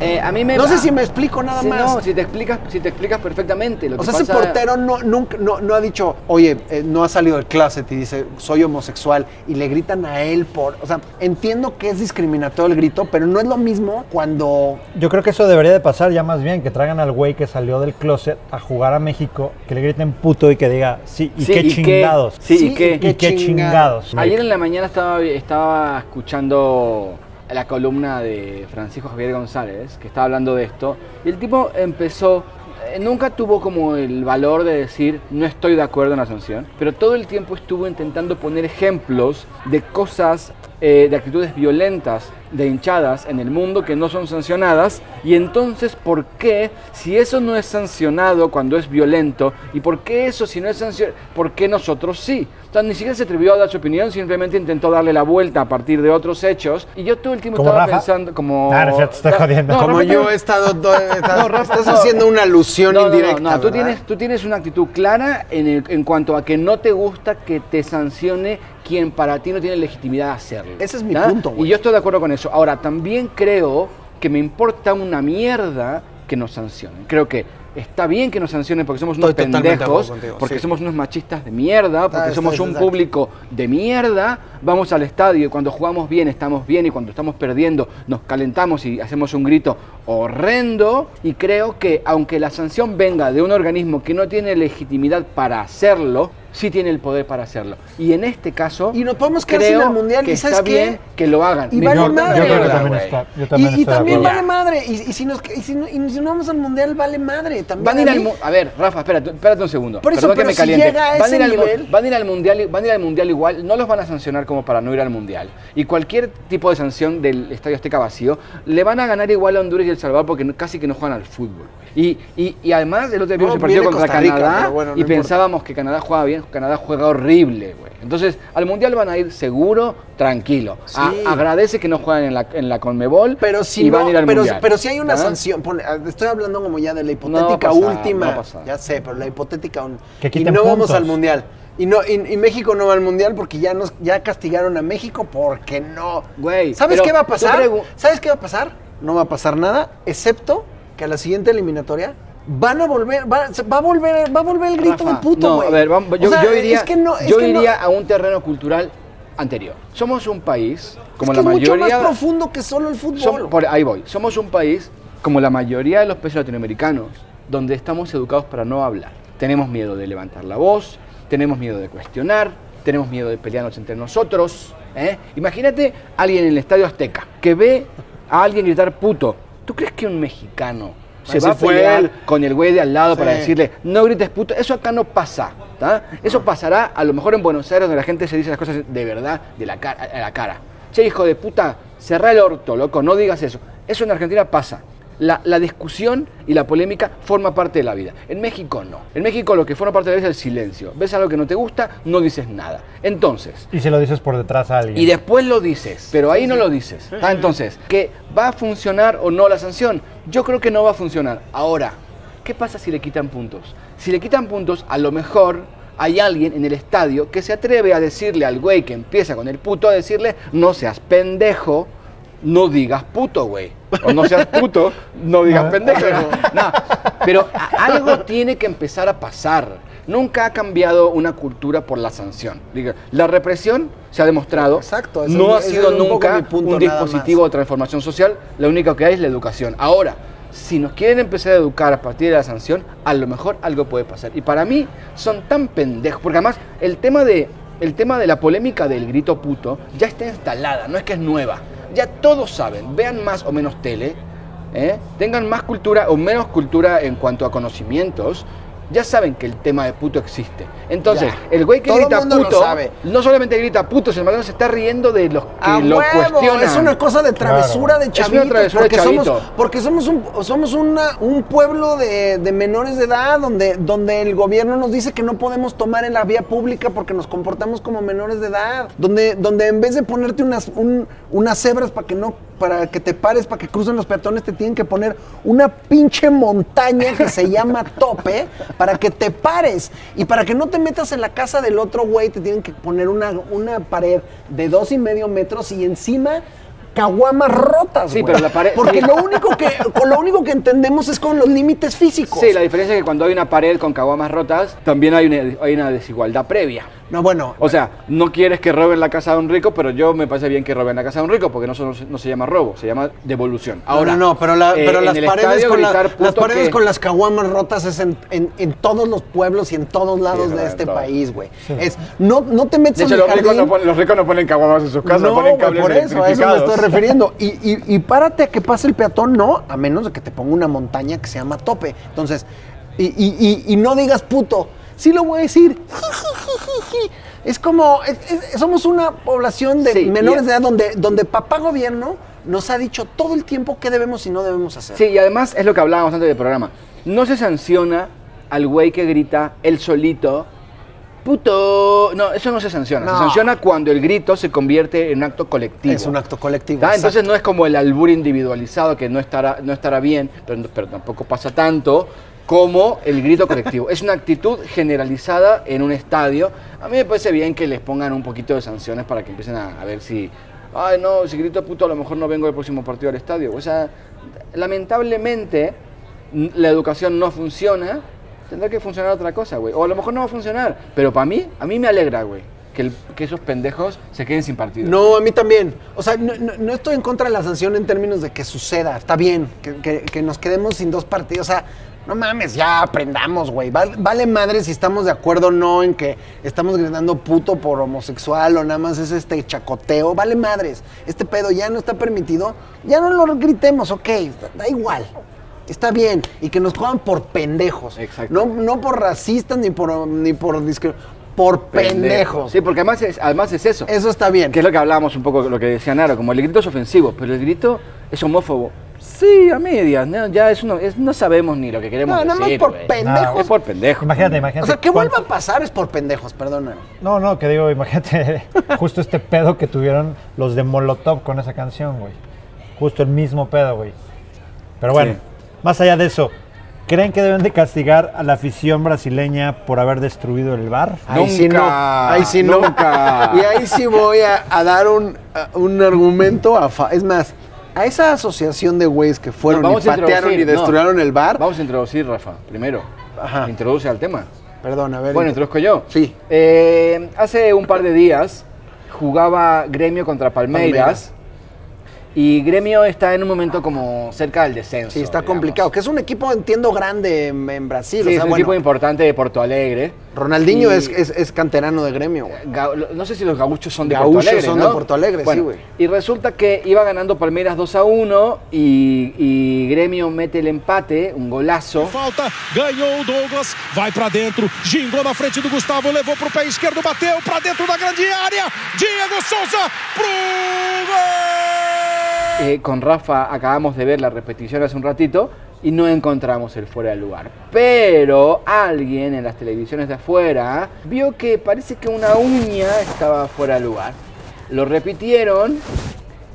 Eh, a mí me No sé si me explico nada Sí, más. No, si te explicas, si te explicas perfectamente. Lo O que sea, ese portero no, nunca, no, no ha dicho, oye, eh, no ha salido del closet y dice, soy homosexual, y le gritan a él por... O sea, entiendo que es discriminatorio el grito, pero no es lo mismo cuando... Yo creo que eso debería de pasar ya más bien, que traigan al güey que salió del closet a jugar a México, que le griten puto y que diga, sí, y Sí, qué ¿y qué? chingados. Sí, Sí, ¿y qué? y qué Y qué chingados. chingados. Ayer en la mañana estaba, estaba escuchando la columna de Francisco Javier González, que estaba hablando de esto, y el tipo empezó, eh, nunca tuvo como el valor de decir no estoy de acuerdo en la sanción, pero todo el tiempo estuvo intentando poner ejemplos de cosas, eh, de actitudes violentas, de hinchadas en el mundo que no son sancionadas, y entonces, ¿por qué, si eso no es sancionado cuando es violento, y por qué eso si no es sancionado, por qué nosotros sí? O sea, ni siquiera se atrevió a dar su opinión, simplemente intentó darle la vuelta a partir de otros hechos. Y yo todo el tiempo ¿Como estaba Rafa? pensando como... Ah, no cierto, estoy jodiendo. no, Como Rafa yo he estado... estás, No, Rafa, estás no. haciendo una alusión No, no, no, indirecta, no, tú, tienes, tú tienes una actitud clara en, el- en cuanto a que no te gusta que te sancione quien para ti no tiene legitimidad de hacerlo. Ese es mi punto, güey. Y yo estoy de acuerdo con eso. Ahora, también creo que me importa una mierda que nos sancionen. Creo que está bien que nos sancionen porque somos unos Estoy pendejos, contigo, porque sí. somos unos machistas de mierda, porque Ah, somos estás- un exacto. público de mierda, vamos al estadio y cuando jugamos bien estamos bien y cuando estamos perdiendo nos calentamos y hacemos un grito horrendo y creo que aunque la sanción venga de un organismo que no tiene legitimidad para hacerlo, sí tiene el poder para hacerlo. Y en este caso Y nos podemos quedar sin el Mundial, que ¿y sabes está qué? bien que lo hagan. Y vale madre, Yo creo que mierda, también está. Yo Y, también y vale madre. Y, y si nos, y, si no, y si no vamos al mundial, vale madre. También Van a ir al a ver, Rafa, espérate, espérate un segundo. Por eso, Perdón que me si caliente. llega a van, ese ir al, nivel- van a ir al mundial, van a ir al mundial igual, no los van a sancionar como para no ir al mundial. Y cualquier tipo de sanción del Estadio Azteca vacío, le van a ganar igual a Honduras y El Salvador porque casi que no juegan al fútbol. Y, y, y además el otro día vimos No, el partido contra Rica, Canadá bueno, no y importa. pensábamos que Canadá juega bien, Canadá juega horrible, güey. Entonces, al mundial van a ir seguro, tranquilo. A- Sí. agradece que no juegan en la, en la Conmebol Pero si y no, van a ir al pero, mundial. pero si hay una sanción, ah, estoy hablando como ya de la a hipotética pasar, última, a ya sé, pero la hipotética un- Que y no vamos al mundial. Y no y, y México no va al mundial porque ya nos ya castigaron a México porque no. Güey, ¿Sabes pero qué va a pasar? ¿Sabes qué va a pasar? No va a pasar nada, excepto que a la siguiente eliminatoria van a volver va, a volver va a volver el grito Rafa, de puto, No, güey. a ver, vamos, O yo, sea, yo iría, es que no, es yo que no- iría a un terreno cultural anterior. Somos un país, como es que la es mucho mayoría... más profundo que solo el fútbol. som- por ahí voy. Somos un país, como la mayoría de los países latinoamericanos, donde estamos educados para no hablar. Tenemos miedo de levantar la voz, tenemos miedo de cuestionar, tenemos miedo de pelearnos entre nosotros. ¿eh? Imagínate alguien en el Estadio Azteca que ve a alguien gritar puto. ¿Tú crees que un mexicano se Así va a pelear él. con el güey de al lado para decirle, no grites puto. Eso acá no pasa. ¿tá? Eso pasará a lo mejor en Buenos Aires, donde la gente se dice las cosas de verdad de la cara, a la cara. Che, hijo de puta, cerrá el orto, loco, no digas eso. Eso en Argentina pasa. La, la discusión y la polémica forma parte de la vida. En México no. En México lo que forma parte de la vida es el silencio. Ves algo que no te gusta, no dices nada. Entonces, Y se lo dices por detrás a alguien. y después lo dices, pero ahí no lo dices. Ah, entonces, ¿que va a funcionar o no la sanción? Yo creo que no va a funcionar. Ahora, ¿qué pasa si le quitan puntos? Si le quitan puntos, a lo mejor hay alguien en el estadio que se atreve a decirle al güey que empieza con el puto, a decirle, no seas pendejo, no digas puto, güey. O no seas puto, no digas No. pendejo. No, pero algo tiene que empezar a pasar. Nunca ha cambiado una cultura por la sanción. La represión se ha demostrado. Exacto, no ha sido un nunca punto, un nada dispositivo más. de transformación social. Lo único que hay es la educación. Ahora, si nos quieren empezar a educar a partir de la sanción, a lo mejor algo puede pasar. Y para mí son tan pendejos. Porque además el tema de, el tema de la polémica del grito puto ya está instalada, no es que es nueva. Ya todos saben, vean más o menos tele, ¿eh? tengan más cultura o menos cultura en cuanto a conocimientos. Ya saben que el tema de puto existe. Entonces, Ya. el güey que Todo grita puto, sabe. no solamente grita puto, sino que se está riendo de los que ¡A lo huevo! cuestionan. Es una cosa de travesura de Es una travesura de porque, somos, chavito. porque somos un, somos una- un pueblo de, de menores de edad donde, donde el gobierno nos dice que no podemos tomar en la vía pública porque nos comportamos como menores de edad. Donde, donde en vez de ponerte unas, un- unas cebras para que no para que te pares, para que crucen los peatones, te tienen que poner una pinche montaña que se llama tope para que te pares. Y para que no te metas en la casa del otro güey, te tienen que poner una, una pared de dos y medio metros y encima caguamas rotas. Sí, pero la pared- Porque sí. lo único que, con lo único que entendemos es con los límites físicos. Sí, la diferencia es que cuando hay una pared con caguamas rotas, también hay una, hay una desigualdad previa. No, bueno. O sea, no quieres que roben la casa de un rico, pero yo me parece bien que roben la casa de un rico, porque no, solo- no se llama robo, se llama devolución. Ahora, no, no, pero, la- eh, pero las paredes, con, la- las puto paredes que- con las caguamas rotas es en, en- en todos los pueblos y en todos lados de este país, güey. Es, no, no te metes De hecho, en los ricos, no ponen, los ricos no ponen caguamas en sus casas, no, ponen cables por eso, a eso me estoy refiriendo. Y, y- y párate a que pase el peatón, no, a menos de que te ponga una montaña que se llama tope. Entonces, y, y- y- y no digas puto. Sí lo voy a decir. Es como, es- es- somos una población de Sí, menores y- de edad donde, donde papá gobierno nos ha dicho todo el tiempo qué debemos y no debemos hacer. Sí, y además es lo que hablábamos antes del programa. No se sanciona al güey que grita él solito, puto. No, eso no se sanciona. No. Se sanciona cuando el grito se convierte en un acto colectivo. Es un acto colectivo. Entonces no es como el albur individualizado que no estará, no estará bien, pero, pero tampoco pasa tanto como el grito colectivo. es una actitud generalizada en un estadio. A mí me parece bien que les pongan un poquito de sanciones para que empiecen a, ver si, ay no, si grito puto a lo mejor no vengo el próximo partido al estadio. O sea, lamentablemente la educación no funciona, tendrá que funcionar otra cosa, güey. O a lo mejor no va a funcionar, pero para mí, a mí me alegra, güey, que, esos pendejos se queden sin partido. No, a mí también. O sea, no, estoy en contra de la sanción en términos de que suceda. Está bien, que, que- que nos quedemos sin dos partidos. O sea, no mames, ya aprendamos, güey. Vale, vale madre si estamos de acuerdo o no en que estamos gritando puto por homosexual o nada más es este chacoteo. Vale madres. Este pedo ya no está permitido. Ya no lo gritemos, ok. Da igual. Está bien. Y que nos juegan por pendejos. Exacto. No, no por racistas ni por, ni por Por pendejos. Sí, porque además es, además es eso. Eso está bien. Que es lo que hablábamos un poco, lo que decía Naro, como el grito es ofensivo, pero el grito es homófobo. Sí, a medias, ¿no? ya es uno, es- no sabemos ni lo que queremos No, nada más por güey. pendejos. Es por pendejo. Imagínate, imagínate. O sea, que cuánto- vuelva a pasar es por pendejos, perdóname. No, no, que digo, imagínate justo este pedo que tuvieron los de Molotov con esa canción, güey. Justo el mismo pedo, güey. Pero bueno, Sí. más allá de eso, ¿creen que deben de castigar a la afición brasileña por haber destruido el bar? Ahí sí no. Nunca, Ahí sí no. nunca. Y ahí sí voy a, a dar un, a- un argumento a fa- Es más, a esa asociación de güeyes que fueron No, y patearon y no. destruyeron el bar. Vamos a introducir, Rafa, primero. Ajá. Introduce al tema. Perdón, a ver. Bueno, int- introduzco yo. Sí. Eh, hace un par de días jugaba Gremio contra Palmeiras. Palmeiras. Y Gremio está en un momento como cerca del descenso. Sí, está digamos. complicado. Que es un equipo, entiendo, grande en, en Brasil. Sí, o sea, es un bueno, equipo importante de Porto Alegre. Ronaldinho Y- es, es- es canterano de gremio, güey. Ga- No sé si los gauchos son de Gauchos Porto Alegre. son de. Porto Alegre, sí, güey. Y resulta que iba ganando Palmeiras 2 a 1 y, y Gremio mete el empate, un golazo. Falta, ganhou o Douglas, vai pra dentro, gingou na frente do Gustavo, levou pro pé esquerdo, bateu pra dentro da grande área. Diego Souza pro gol! Eh, con Rafa acabamos de ver la repetición hace un ratito y no encontramos el fuera de lugar. Pero alguien en las televisiones de afuera vio que parece que una uña estaba fuera de lugar. Lo repitieron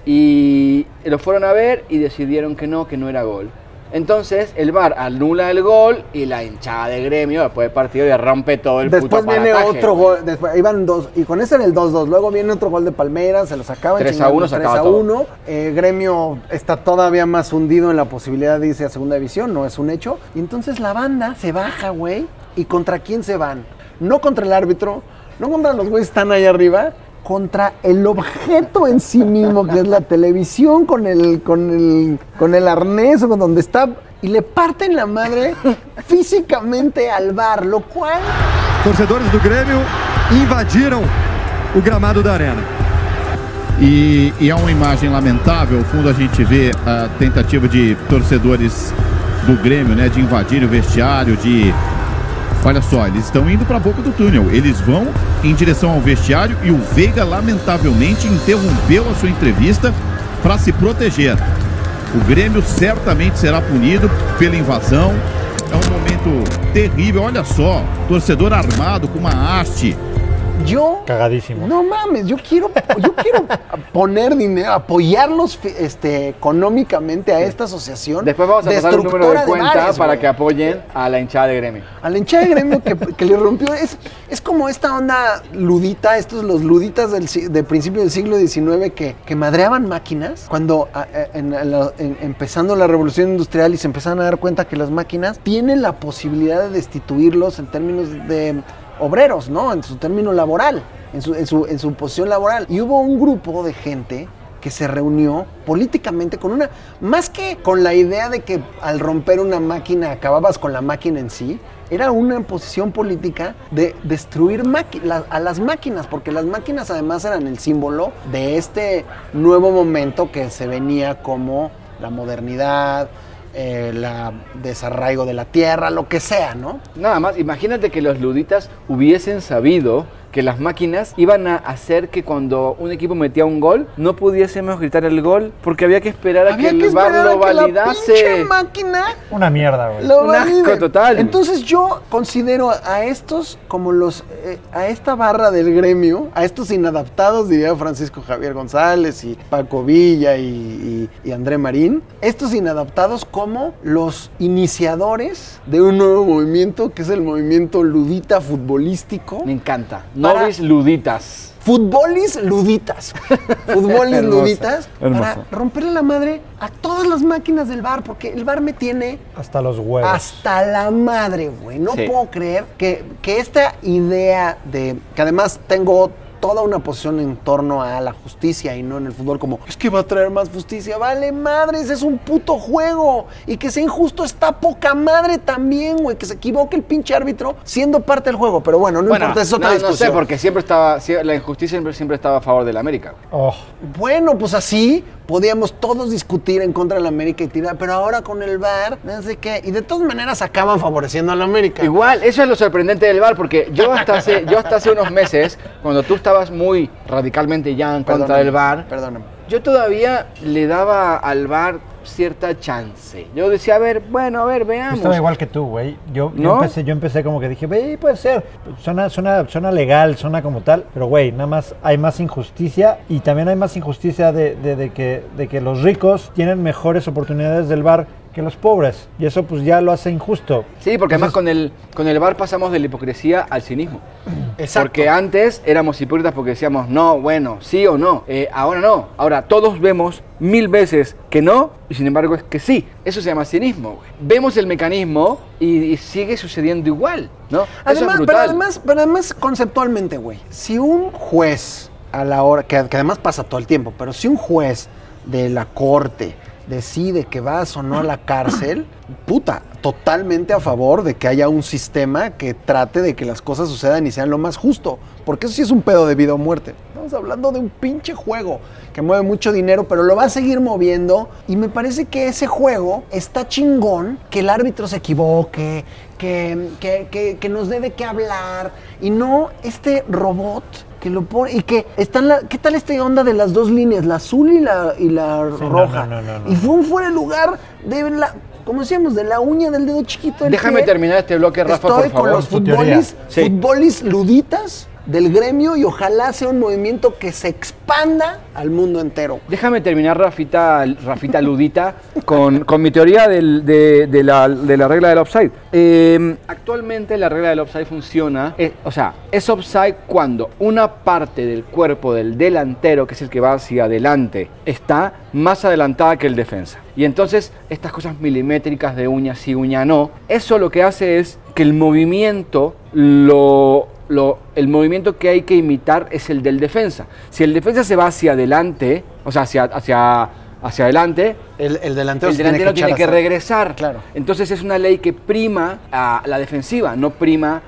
y lo fueron a ver y decidieron que no, que no era gol. Entonces el VAR anula el gol y la hinchada de gremio después del partido le rompe todo el Después puto viene otro gol, después, iban dos, y con ese era el 2-2, luego viene otro gol de Palmeiras, se los acaban 3 a chingando, 1 se 3 acaba a todo. 1. Eh, Gremio está todavía más hundido en la posibilidad de irse a segunda división, no es un hecho. Y entonces la banda se baja, güey, ¿y contra quién se van? No contra el árbitro, no contra los güeyes que están ahí arriba, contra el objeto en sí mismo, que es la televisión con el, con el, con el arnés o con donde está, y le parten la madre físicamente al bar, lo cual Torcedores do Grêmio invadiram o gramado da arena. E, e é uma imagem lamentável. Ao fundo a gente vê a tentativa de torcedores do Grêmio, né, de invadir o vestiário, de Olha só, eles estão indo para a boca do túnel. Eles vão em direção ao vestiário e o Veiga lamentavelmente interrompeu a sua entrevista para se proteger. O Grêmio certamente será punido pela invasão. É um momento terrível. Olha só, torcedor armado com uma haste. Yo Cagadísimo. No mames, yo quiero, yo quiero poner dinero, apoyarlos este, económicamente a esta asociación. Después vamos a pasar el número de cuenta para que apoyen a la hinchada de gremio. A la hinchada de gremio que, que le rompió. Es, es como esta onda ludita, estos los luditas del, de principio del siglo XIX que, que madreaban máquinas. Cuando a- a- en- en la- en- empezando la revolución industrial y se empezaron a dar cuenta que las máquinas tienen la posibilidad de destituirlos en términos de obreros, ¿no? En su término laboral, en su, en su, en su posición laboral. Y hubo un grupo de gente que se reunió políticamente con una, más que con la idea de que al romper una máquina acababas con la máquina en sí, era una posición política de destruir la- a las máquinas, porque las máquinas además eran el símbolo de este nuevo momento que se venía como la modernidad, eh, la desarraigo de la tierra, lo que sea, ¿no? Nada más, imagínate que los luditas hubiesen sabido que las máquinas iban a hacer que cuando un equipo metía un gol no pudiésemos gritar el gol porque había que esperar a Había que que el VAR lo a que la validase. pinche máquina Una mierda, güey. Lo Un asco total. Entonces yo considero a estos como los, eh, a esta barra del gremio, a estos inadaptados, diría Francisco Javier González y Paco Villa y, y- y André Marín, estos inadaptados como los iniciadores de un nuevo movimiento que es el movimiento ludita futbolístico. Me encanta. Novis luditas. Futbolis luditas. Futbolis Hermoso, luditas. hermoso. Para romperle la madre a todas las máquinas del bar, porque el bar me tiene Hasta los huevos. hasta la madre, güey. No Sí. puedo creer que, que esta idea de. que además tengo toda una posición en torno a la justicia y no en el fútbol, como es que va a traer más justicia. Vale, madres, es un puto juego. Y que sea injusto está poca madre también, güey. Que se equivoque el pinche árbitro siendo parte del juego. Pero bueno, no Bueno, importa, es otra no, no discusión. sé, porque siempre estaba, la injusticia siempre, siempre estaba a favor del América. Oh, Bueno, pues así podíamos todos discutir en contra de la América y tirar, pero ahora con el VAR, no sé qué, y de todas maneras acaban favoreciendo a la América. Igual, eso es lo sorprendente del VAR, porque yo hasta hace, yo hasta hace unos meses, cuando tú estabas muy radicalmente ya en contra Perdóname, del VAR, Perdóname. yo todavía le daba al VAR cierta chance. Yo decía, a ver, bueno, a ver, veamos. estaba igual que tú, güey. Yo, yo empecé, yo empecé como que dije, güey, puede ser. Suena, suena, suena legal, suena como tal. Pero, güey, nada más hay más injusticia. Y también hay más injusticia de, de- de que, de que los ricos tienen mejores oportunidades del bar que los pobres. Y eso, pues, ya lo hace injusto. Sí, porque además Entonces- con el, con el VAR pasamos de la hipocresía al cinismo. Exacto. Porque antes éramos hipócritas porque decíamos, no, bueno, sí o no. Eh, ahora no. Ahora todos vemos mil veces que no y sin embargo es que sí. Eso se llama cinismo. Vemos el mecanismo y, y sigue sucediendo igual, ¿no? Eso es Además, brutal. pero además, pero además conceptualmente, güey, si un juez a la hora, que, que además pasa todo el tiempo, pero si un juez de la corte decide que vas o no a la cárcel, puta, totalmente a favor de que haya un sistema que trate de que las cosas sucedan y sean lo más justo. Porque eso sí es un pedo de vida o muerte. Estamos hablando de un pinche juego que mueve mucho dinero, pero lo va a seguir moviendo. Y me parece que ese juego está chingón, que el árbitro se equivoque, que, que, que- que nos dé de qué hablar. Y no este robot que lo pone. Y que está en la. ¿Qué tal esta onda de las dos líneas? La azul y la, y la Sí, roja. no, no, no, no. Y fue un fuera de lugar de la. Como decíamos, de la uña del dedo chiquito. del Déjame pie. terminar este bloque, Rafa, Estoy por favor. con los futbolis, Sí. futbolis luditas del gremio y ojalá sea un movimiento que se expanda al mundo entero. Déjame terminar, Rafita, Rafita Ludita, con, con mi teoría de la, de la regla del offside. Eh, actualmente la regla del offside funciona, eh, o sea, es offside cuando una parte del cuerpo del delantero, que es el que va hacia adelante, está más adelantada que el defensa. Y entonces estas cosas milimétricas de uña sí, uña no, eso lo que hace es que el movimiento lo lo- el movimiento que hay que imitar es el del defensa. Si el defensa se va hacia adelante, o sea, hacia, hacia, hacia adelante, El, el delantero, el delantero tiene que regresar. Claro. Entonces es una ley que prima a la defensiva, no prima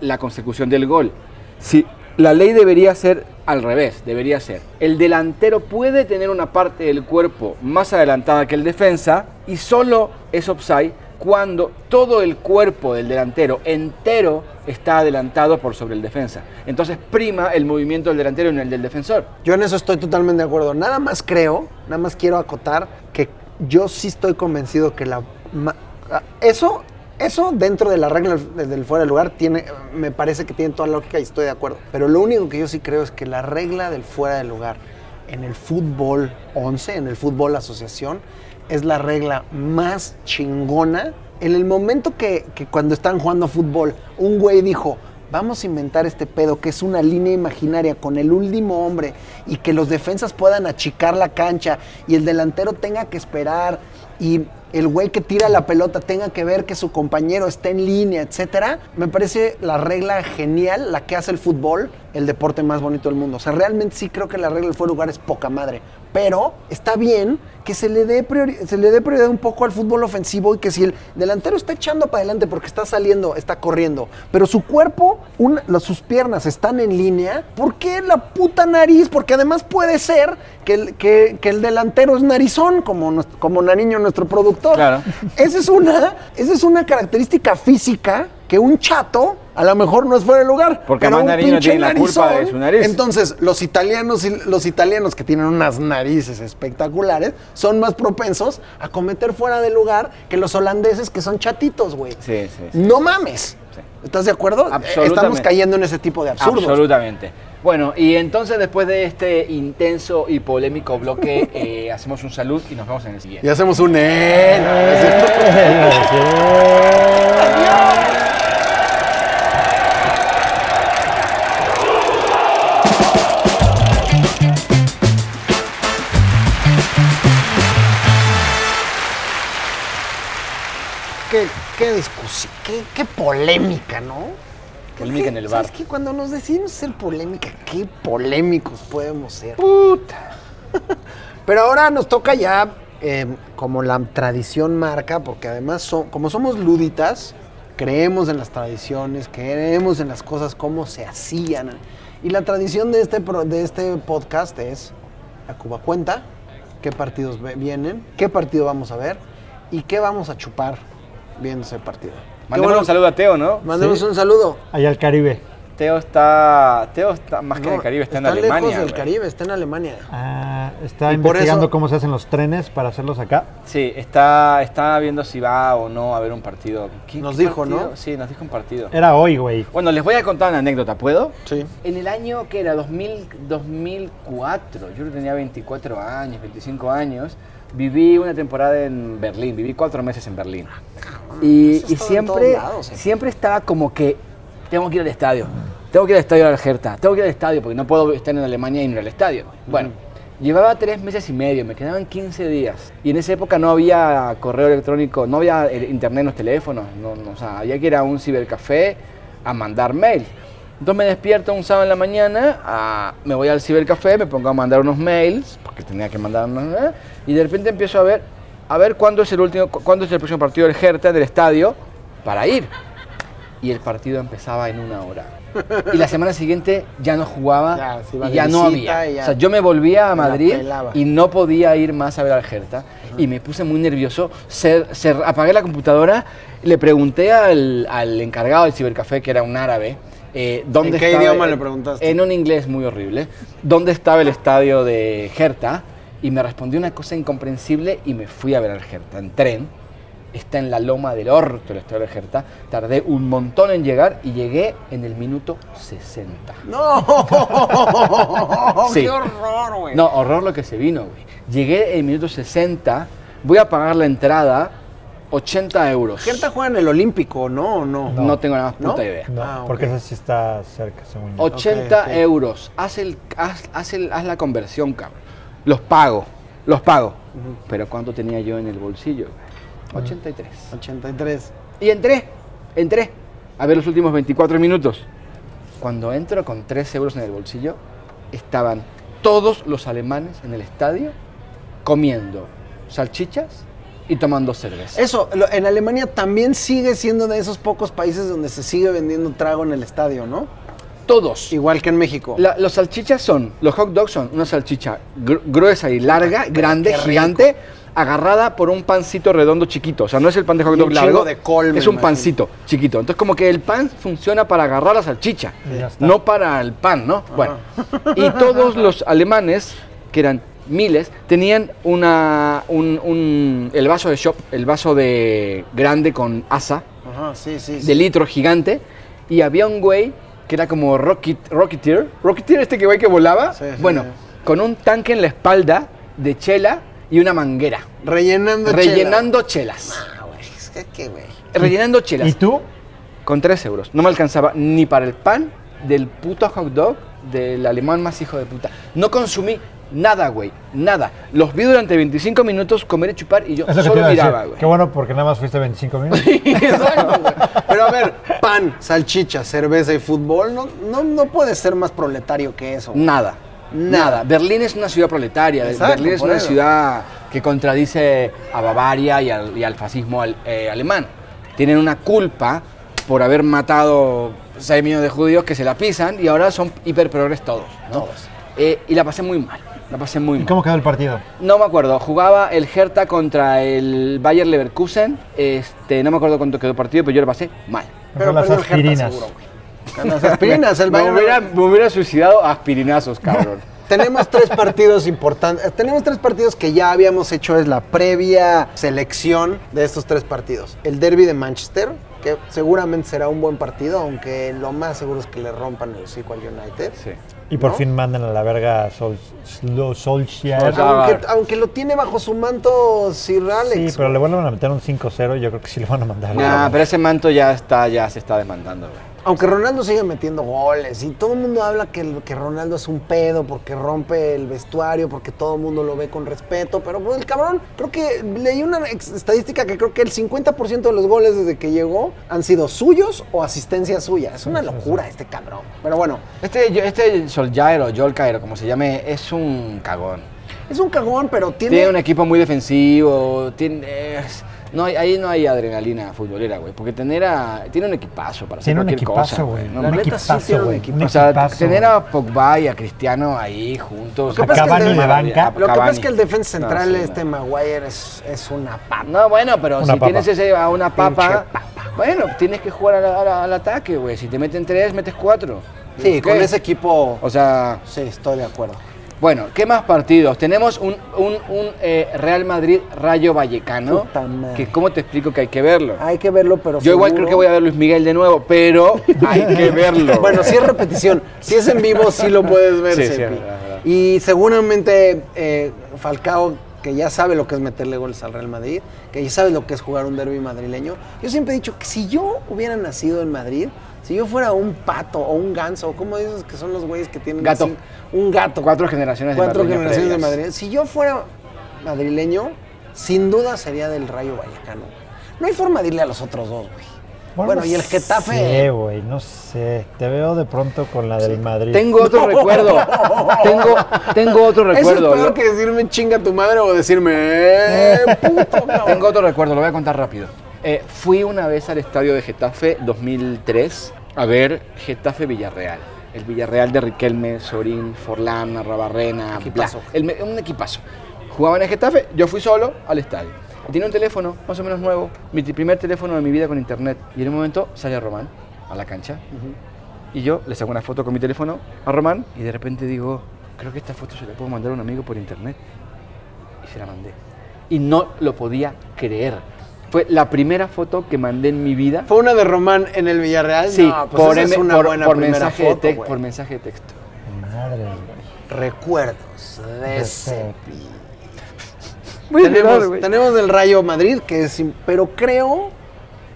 la consecución del gol. Si la ley debería ser al revés, debería ser. El delantero puede tener una parte del cuerpo más adelantada que el defensa y solo es offside cuando todo el cuerpo del delantero entero está adelantado por sobre el defensa. Entonces prima el movimiento del delantero en el del defensor. Yo en eso estoy totalmente de acuerdo. Nada más creo, nada más quiero acotar que yo sí estoy convencido que la eso eso dentro de la regla del, fuera de lugar tiene me parece que tiene toda lógica y estoy de acuerdo. Pero lo único que yo sí creo es que la regla del fuera de lugar en el fútbol 11, en el fútbol asociación, es la regla más chingona. En el momento que, que cuando están jugando fútbol, un güey dijo, vamos a inventar este pedo que es una línea imaginaria con el último hombre y que los defensas puedan achicar la cancha y el delantero tenga que esperar y el güey que tira la pelota tenga que ver que su compañero esté en línea, etcétera, me parece la regla genial, la que hace el fútbol el deporte más bonito del mundo. O sea, realmente sí creo que la regla del fuera lugar es poca madre. Pero está bien que se le, dé priori- se le dé prioridad un poco al fútbol ofensivo y que si el delantero está echando para adelante porque está saliendo, está corriendo, pero su cuerpo, sus piernas están en línea, ¿por qué la puta nariz? Porque además puede ser que el, que, que el delantero es narizón, como, como Nariño, nuestro productor. Claro. Esa es una, esa es una característica física que un chato a lo mejor no es fuera de lugar. Porque pero además un pinche tiene la culpa de su nariz. Entonces, los italianos, y- los italianos que tienen unas narices espectaculares son más propensos a cometer fuera de lugar que los holandeses que son chatitos, güey. Sí, sí, sí. No mames. ¿Estás de acuerdo? Absolutamente. Estamos cayendo en ese tipo de absurdos. Absolutamente. Bueno, y entonces después de este intenso y polémico bloque, eh, hacemos un salud y nos vemos en el siguiente. Y hacemos un eh, Qué, discusión, qué, qué polémica, ¿no? Polémica ¿Qué- en el ¿sabes bar. qué? Cuando nos decidimos ser polémica, qué polémicos podemos ser. Puta. Pero ahora nos toca ya, eh, como la tradición marca, porque además, como somos luditas, creemos en las tradiciones, creemos en las cosas como se hacían. Y la tradición de este, pro- de este podcast es, a Cuba cuenta, qué partidos vienen, qué partido vamos a ver y qué vamos a chupar viendo ese partido. Mandemos bueno- un saludo a Teo, ¿no? Mandemos Sí. un saludo. Allá al Caribe. Teo está. Teo está más que en No, el Caribe, está, en lejos Alemania. del güey. Caribe, está en Alemania. Ah, está Y investigando eso- cómo se hacen los trenes para hacerlos acá. Sí, está, está viendo si va o no a ver un partido. ¿Qué- Nos qué dijo, partido? ¿no? Sí, nos dijo un partido. Era hoy, güey. Bueno, les voy a contar una anécdota, ¿puedo? Sí. En el año que era 2000, 2004, yo tenía 24 años, 25 años, viví una temporada en Berlín, viví cuatro meses en Berlín. Y, eso y en siempre, lados, eh. siempre estaba como que tengo que ir al estadio, tengo que ir al estadio de la Hertha, tengo que ir al estadio porque no puedo estar en Alemania y no ir al estadio. Bueno, llevaba tres meses y medio, me quedaban 15 días. Y en esa época no había correo electrónico, no había eh, internet en los teléfonos, no, no, o sea, había que ir a un cibercafé a mandar mail. Entonces me despierto un sábado en la mañana, ah, me voy al cibercafé, me pongo a mandar unos mails, porque tenía que mandar unos mails, y de repente empiezo a ver, a ver cuándo es el último, cu- cuándo es el próximo partido del Hertha del estadio para ir. Y el partido empezaba en una hora. Y la semana siguiente ya no jugaba Ya, y ya no había. ya O sea, yo me volvía a Madrid y no podía ir más a ver al Hertha y me puse muy nervioso. Se, se- apagué la computadora, le pregunté al, al encargado del cibercafé, que era un árabe, eh, dónde ¿En qué idioma le preguntaste? En un inglés muy horrible. ¿Dónde estaba el estadio de Hertha? Y me respondió una cosa incomprensible y me fui a ver al Hertha en tren. Está en la loma del orto el estadio de Hertha. Tardé un montón en llegar y llegué en el minuto 60. ¡No! Sí. ¡Qué horror, güey! No, horror lo que se vino, güey. Llegué en el minuto 60, voy a pagar la entrada, 80 euros. Gerta juega en el Olímpico, ¿no? ¿O no? No, tengo la más ¿No? puta idea. No, Ah, porque ese sí está cerca, según yo. 80 ok. euros. Haz, el, haz, haz el- haz la conversión, cabrón. Los pago, los pago. Pero ¿cuánto tenía yo en el bolsillo? güey? 83. 83. Y entré, entré a ver los últimos 24 minutos. Cuando entro con 3 euros en el bolsillo, estaban todos los alemanes en el estadio comiendo salchichas y tomando cerveza. Eso, lo- en Alemania también sigue siendo de esos pocos países donde se sigue vendiendo trago en el estadio, ¿no? Todos. Igual que en México. La- los salchichas son, los hot dogs son una salchicha gru- gruesa y larga, grande, gigante, agarrada por un pancito redondo chiquito. O sea, no es el pan de hot dog un largo, de col, es un imagino. pancito chiquito. Entonces como que el pan funciona para agarrar la salchicha, no para el pan, ¿no? Bueno, y todos los alemanes, que eran miles, tenían una, un, un- el vaso de shop, el vaso de grande con asa, Ajá, sí, sí. sí. de litro gigante y había un güey que era como Rocket, Rocketeer. Rocketeer, este que güey que volaba. Bueno, sí. con un tanque en la espalda de chela y una manguera. Rellenando rellenando chelas. chela. Ah, güey, es que, ¿qué, güey? rellenando chelas. ¿Y tú? Con 3 euros. No me alcanzaba ni para el pan del puto hot dog del alemán más hijo de puta. No consumí nada, güey. Nada. Los vi durante 25 minutos comer y chupar y yo solo miraba, güey. Qué bueno porque nada más fuiste 25 minutos. Exacto, güey. Pero a ver, pan, salchicha, cerveza y fútbol, no, no, no puede ser más proletario que eso. güey. Nada. Nada. Nada. Berlín es una ciudad proletaria. Exacto, Berlín es una eso. ciudad que contradice a Bavaria y al, y al fascismo al- eh, alemán. Tienen una culpa por haber matado 6 millones de judíos que se la pisan y ahora son hiperprogres todos. ¿no? Eh, y la pasé muy mal. La pasé muy ¿Y mal. cómo quedó el partido? No me acuerdo. Jugaba el Hertha contra el Bayer Leverkusen. Este, no me acuerdo cuánto quedó el partido, pero yo la pasé mal. Pero Mejor las perdió el Hertha aspirinas. seguro, güey. Con las aspirinas, el me, Bayern- hubiera, me hubiera suicidado a aspirinazos, cabrón. Tenemos tres partidos importantes. Tenemos tres partidos que ya habíamos hecho. Es la previa selección de estos tres partidos. El derby de Manchester, que seguramente será un buen partido, aunque lo más seguro es que le rompan el hocico al United. Sí. Y por ¿No? fin mandan a la verga a Sol, Sol- Solskjaer. Aunque, aunque lo tiene bajo su manto Sir Alex. Sí, pero le vuelven a meter un 5-0. Yo creo que sí le van a mandar. Nah, pero ese manto ya está, ya se está desmandando, güey. Aunque Ronaldo sigue metiendo goles y todo el mundo habla que, Ronaldo es un pedo porque rompe el vestuario, porque todo el mundo lo ve con respeto, pero pues, el cabrón, creo que leí una estadística que creo que el 50% de los goles desde que llegó han sido suyos o asistencia suya. Es una locura este cabrón. Pero bueno, Este, este Soljaer o Jolkaer, o como se llame, es un cagón. es un cagón, pero tiene... Tiene un equipo muy defensivo, tiene, es- no hay, ahí no hay adrenalina futbolera, güey, porque tener a, tiene un equipazo para hacer Tiene un cualquier equipazo, cosa, güey. No, La un neta sí equipazo, un güey. o sea, equipazo, tener a Pogba y a Cristiano ahí juntos. Lo que pasa es que de es que el defensa central, No, sí, este Maguire, es, es una papa. No, bueno, pero Una si papa. tienes ese, a una papa, bueno, tienes que jugar al, al- al ataque, güey. Si te meten tres, metes cuatro. Sí, con ¿Qué? ese equipo... O sea, Sí, estoy de acuerdo. Bueno, ¿qué más partidos? Tenemos un, un- un, eh, Real Madrid Rayo Vallecano. Puta madre. Que cómo te explico que hay que verlo. Hay que verlo, pero Yo igual creo que voy a ver Luis Miguel de nuevo, pero hay que verlo. Bueno, si es repetición, si es en vivo, sí lo puedes ver, Sí, sí. Y seguramente eh, Falcao, que ya sabe lo que es meterle goles al Real Madrid, que ya sabe lo que es jugar un derby madrileño. Yo siempre he dicho que si yo hubiera nacido en Madrid, si yo fuera un pato o un ganso, o como dices que son los güeyes que tienen Gato. así, un gato, Cuatro generaciones de cuatro generaciones de. Madrid. Si yo fuera madrileño, sin duda sería del Rayo Vallecano. No hay forma de irle a los otros dos, güey. Bueno, y el Getafe. Sí, güey, no sé. Te veo de pronto con la del Madrid. Tengo otro recuerdo. Tengo, tengo otro Eso es recuerdo. peor que decirme chinga tu madre o decirme, eh, puto, cabrón. Tengo otro recuerdo, lo voy a contar rápido. Eh, fui una vez al estadio de Getafe 2003 a ver Getafe Villarreal. El Villarreal de Riquelme, Sorín, Forlán, Arrabarrena, Equipazo. El un equipazo. Jugaban en Getafe, yo fui solo al estadio. Tenía un teléfono más o menos nuevo, mi primer teléfono de mi vida con internet. Y en un momento sale Román a la cancha. Y yo le saco una foto con mi teléfono a Román y de repente digo, creo que esta foto se la puedo mandar a un amigo por internet. Y se la mandé. Y no lo podía creer. Fue la primera foto que mandé en mi vida. ¿Fue una de Román en el Villarreal? Sí, no, pues por, esa es una por- buena por primera mensaje, foto, por mensaje de texto. Madre, güey. Recuerdos de De Cepi. Tenemos, güey. tenemos el Rayo Madrid, que es, pero creo,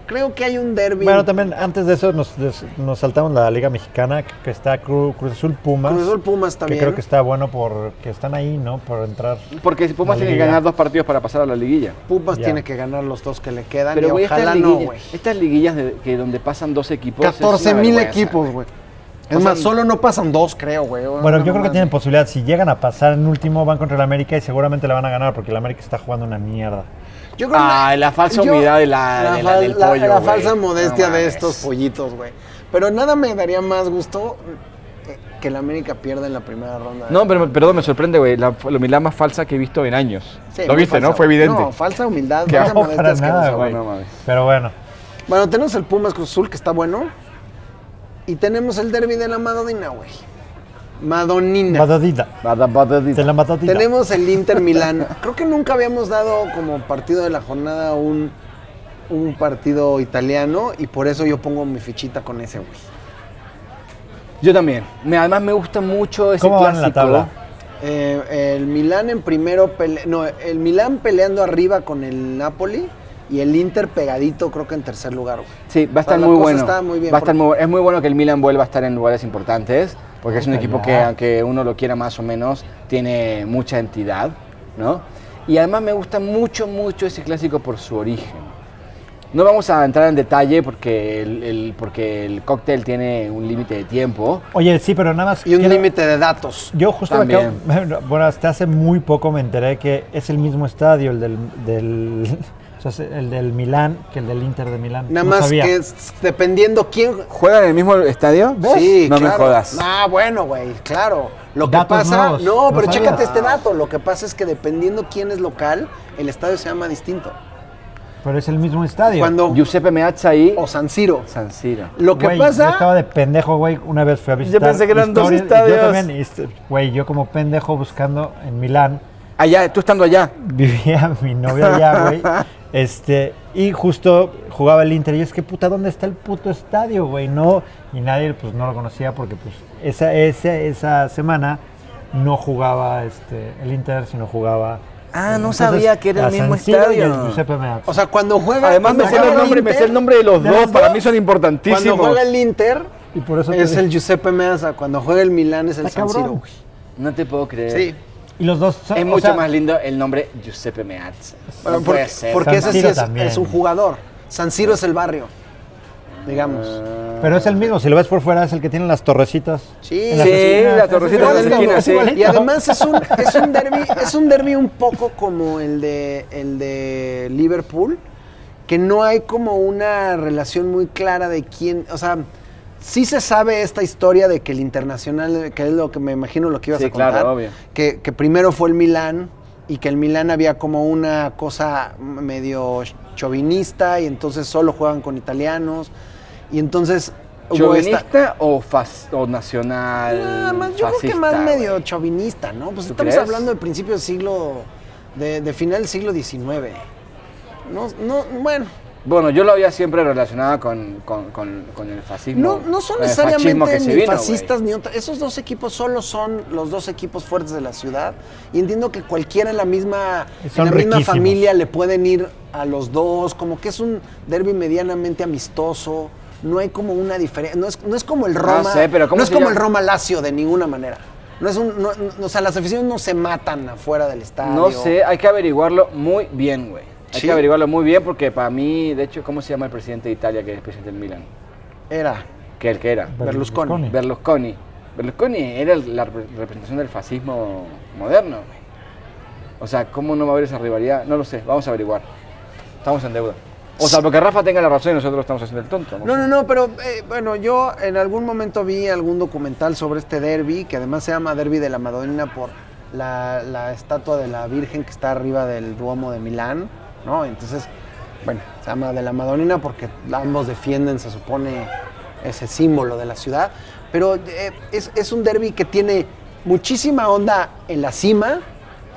creo que hay un derby. Bueno, también antes de eso nos, des- nos saltamos la Liga Mexicana, que, que está Cru- Cruz Azul Pumas. Cruz Azul Pumas Que también. creo que está bueno porque están ahí, ¿no? Por entrar. Porque Pumas tiene que ganar dos partidos para pasar a la liguilla. Pumas Ya. tiene que ganar los dos que le quedan. Pero, y güey, ojalá estas no, liguillas, güey. estas liguillas de, que donde pasan dos equipos. es una 14 mil equipos, güey. Es más, solo no pasan dos, creo, güey. Bueno, yo creo que tienen posibilidad. Si llegan a pasar en último, van contra el América y seguramente la van a ganar porque el América está jugando una mierda. Yo creo Ah, que- la falsa yo- humildad de la- de la- fal- del pollo, La falsa modestia No de estos pollitos, güey. Pero nada me daría más gusto que el América pierda en la primera ronda. No, pero perdón, me sorprende, güey. La, la humildad más falsa que he visto en años. Sí, Lo viste, falsa, ¿no? Fue evidente. No, falsa humildad, Que falsa No, modestia para nada, güey. güey. No. Pero bueno, Bueno, tenemos el Pumas Cruz Azul, que está bueno. Y tenemos el derby de la Madonina, güey. Madonina. Badadita. Bada- badadita. Te la matadita. Tenemos el Inter Milán. Creo que nunca habíamos dado como partido de la jornada un, un partido italiano y por eso yo pongo mi fichita con ese, güey. Yo también. Me- además me gusta mucho ese ¿Cómo van en clásico. la tabla? Eh, el Milán en primero, pele- no, el Milán peleando arriba con el Napoli y el Inter pegadito, creo que en tercer lugar, güey. Sí, va a O sea, estar la muy cosa bueno. está muy bien, va a estar muy, es muy bueno que el Milan vuelva a estar en lugares importantes, porque es un equipo que, aunque uno lo quiera más o menos, tiene mucha entidad, ¿no? Y además me gusta mucho, mucho ese clásico por su origen. No vamos a entrar en detalle porque el, el- porque el cóctel tiene un límite de tiempo. Oye, sí, pero nada más. Y un límite de datos. Yo justo acabo- bueno, hasta hace muy poco me enteré que es el mismo estadio, el del, del, o sea, el del Milán, que el del Inter de Milán. Nada No más sabía. que dependiendo quién. ¿Juegan en el mismo estadio? Sí, No me claro. jodas. Ah, bueno, güey, claro. Lo que Datos pasa, nuevos, no, pero chécate este dato. Lo que pasa es que dependiendo quién es local, el estadio se llama distinto. Pero es el mismo estadio. Cuando Giuseppe Meazza ahí. o San Siro. San Siro. Lo que pasa, Yo estaba de pendejo, güey. Una vez fui a visitar. pensé que eran dos estadios. Yo también, este- güey, yo como pendejo buscando en Milán. Allá, tú estando allá. Vivía mi novia allá, güey. Este, y justo jugaba el Inter. Y es que, puta, ¿dónde está el puto estadio, güey? No, y nadie, pues, no lo conocía porque, pues, esa, esa, esa semana no jugaba este, el Inter, sino jugaba. Ah, no entonces, sabía que era el mismo San el estadio. Giuseppe Meazza. o sea, cuando juega. Además me sé, el nombre, me sé el nombre de los ¿de dos, los para dos? mí son importantísimos. Cuando juega el Inter, y por eso es el Giuseppe Meazza. Cuando juega el Milán, es el San güey. No te puedo creer. Sí. Y los dos son- Es o mucho sea, más lindo el nombre Giuseppe Meazza. Bueno, no porque puede ser. porque San ese sí es, un jugador. San Siro es el barrio, digamos. Pero es el mismo, si lo ves por fuera es el que tiene las torrecitas. Sí, las Sí, esquinas. la Es torrecita sí. Y además es un, es un derby, es un derby un poco como el de el de Liverpool, que no hay como una relación muy clara de quién, o sea, sí se sabe esta historia de que el internacional, que es lo que me imagino lo que ibas Sí, a contar, claro, obvio. Que, que primero fue el Milán y que el Milán había como una cosa medio chauvinista y entonces solo juegan con italianos y entonces esta- ¿Chauvinista o, fas- o nacional? Nada más, yo creo que más medio chauvinista, ¿no? Pues ¿Tú estamos crees? hablando del principio del siglo, de, de final del siglo XIX. No, no, bueno, Bueno, yo lo había siempre relacionado con, con, con- con el fascismo. no, no son necesariamente ni vino, fascistas ni otra. Esos dos equipos solo son los dos equipos fuertes de la ciudad. Y entiendo que cualquiera en la misma, en la misma familia le pueden ir a los dos. Como que es un derby medianamente amistoso. No hay como una diferencia. No es, no es como el Roma. sé, pero ¿cómo no es como el Roma Lazio de ninguna manera. No es un, no- no- o sea, las aficiones no se matan afuera del estadio. No sé, hay que averiguarlo muy bien, güey. Hay Sí. que averiguarlo muy bien porque para mí, de hecho, ¿cómo se llama el presidente de Italia que es presidente del Milan? Era ¿Qué el que era? Berlusconi. Berlusconi. Berlusconi era la re- representación del fascismo moderno. O sea, ¿cómo no va a haber esa rivalidad? No lo sé, vamos a averiguar. Estamos en deuda. O sea, porque Rafa tenga la razón y nosotros estamos haciendo el tonto. No, no, no, pero eh, bueno, yo en algún momento vi algún documental sobre este derby, que además se llama Derby de la Madonna por la, la estatua de la Virgen que está arriba del Duomo de Milán, ¿no? Entonces, bueno, se llama de la Madonnina porque ambos defienden, se supone, ese símbolo de la ciudad. Pero eh, es, un derby que tiene muchísima onda en la cima,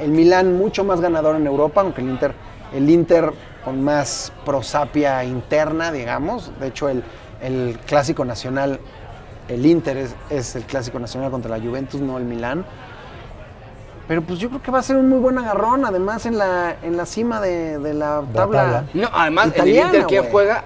el Milán mucho más ganador en Europa, aunque el Inter, el Inter con más prosapia interna, digamos. De hecho, el, clásico nacional, el Inter es, es el clásico nacional contra la Juventus, no el Milán. Pero pues yo creo que va a ser un muy buen agarrón, además en la, en la cima de, de la tabla. No, además, italiana, en el Inter, ¿quién güey. juega?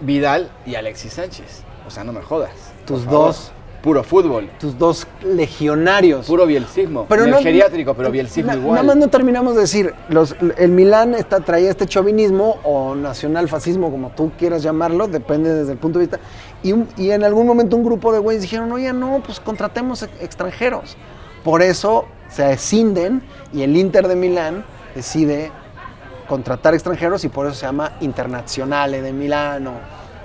Vidal y Alexis Sánchez. O sea, no me jodas. Tus dos. Puro fútbol. Tus dos legionarios. Puro bielcismo. Pero Pero no- geriátrico, pero bielcismo Na- igual. Nada más no terminamos de decir, los, el Milán está, traía este chauvinismo o nacionalfascismo, como tú quieras llamarlo, depende desde el punto de vista. Y, un- y en algún momento un grupo de güeyes dijeron, oye, no, pues contratemos ex- extranjeros. Por eso se escinden y el Inter de Milán decide contratar extranjeros y por eso se llama Internazionale de Milano.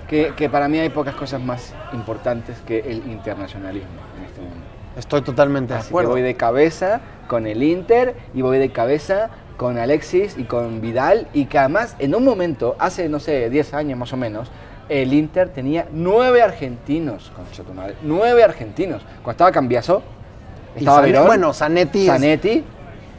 Que, que para mí hay pocas cosas más importantes que el internacionalismo en este mundo. Estoy totalmente de Así que acuerdo. voy de cabeza con el Inter y voy de cabeza con Alexis y con Vidal y que además en un momento, hace no sé, 10 años más o menos, el Inter tenía nueve argentinos, concha tu madre, nueve argentinos. Cuando estaba Cambiaso, estaba Verón, bueno, Zanetti es- Zanetti,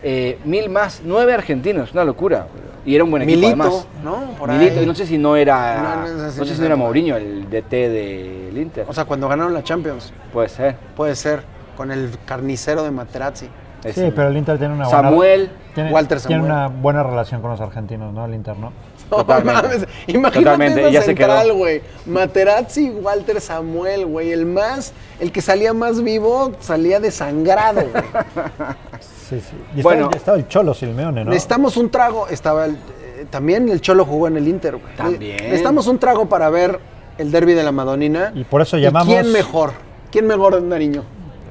eh, mil más, nueve argentinos, una locura. Y era un buen equipo Milito, además. ¿no? Por Milito, ahí. y no sé si no era, No, sé si sé si no era Mourinho el DT del Inter. O sea, cuando ganaron la Champions. Puede ser. Puede ser, con el carnicero de Materazzi. Sí, pero el Inter tiene una buena, Samuel, tiene, Walter tiene Samuel. una buena relación con los argentinos, ¿no? El Inter, ¿no? Totalmente. No mames, Imagínate Totalmente, esa ya se quedó. central, güey. Materazzi, Walter Samuel, güey. El más, el que salía más vivo, salía desangrado, güey. Sí, sí. Y Bueno. estaba, estaba el Cholo Silmeone, ¿no? Necesitamos un trago. Estaba el- eh, también el Cholo jugó en el Inter, güey. También. Necesitamos un trago para ver el derby de la Madonina. Y por eso ¿Y llamamos... ¿Quién mejor? ¿Quién mejor, Nariño?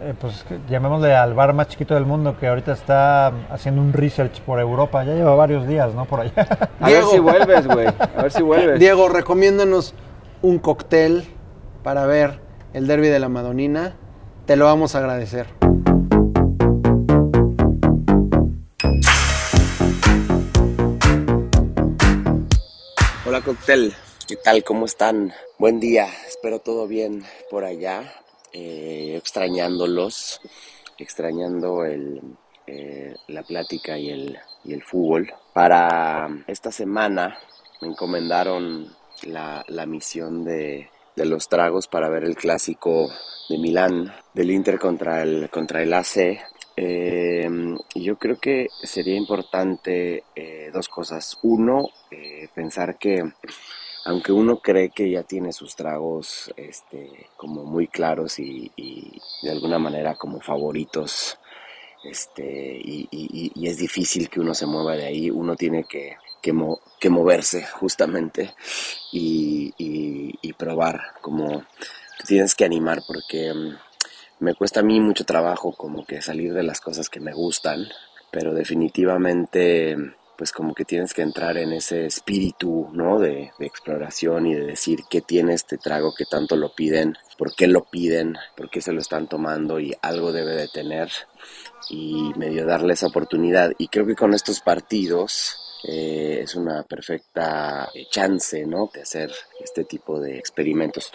Eh, pues llamémosle al bar más chiquito del mundo que ahorita está haciendo un research por Europa. Ya lleva varios días, ¿no? Por allá. A ver si vuelves, güey. A ver si vuelves. Diego, recomiéndanos un cóctel para ver el derby de la Madonina. Te lo vamos a agradecer. Hola cóctel, ¿qué tal? ¿Cómo están? Buen día, espero todo bien por allá, eh, extrañándolos, extrañando el, eh, la plática y el, y el fútbol. Para esta semana me encomendaron la, misión de, los tragos para ver el clásico de Milán, del Inter contra el, contra el AC. Eh, yo creo que sería importante dos cosas. Uno, pensar que aunque uno cree que ya tiene sus tragos este, como muy claros y, de alguna manera como favoritos, este, y, es difícil que uno se mueva de ahí, uno tiene que, que, mo- que moverse justamente y, y- probar, como tienes que animar porque mm, me cuesta a mí mucho trabajo como que salir de las cosas que me gustan, pero definitivamente pues como que tienes que entrar en ese espíritu, ¿no? De, exploración y de decir qué tiene este trago que tanto lo piden, por qué lo piden, por qué se lo están tomando y algo debe de tener y medio darle esa oportunidad. Y creo que con estos partidos es una perfecta eh, chance, ¿no? De hacer este tipo de experimentos.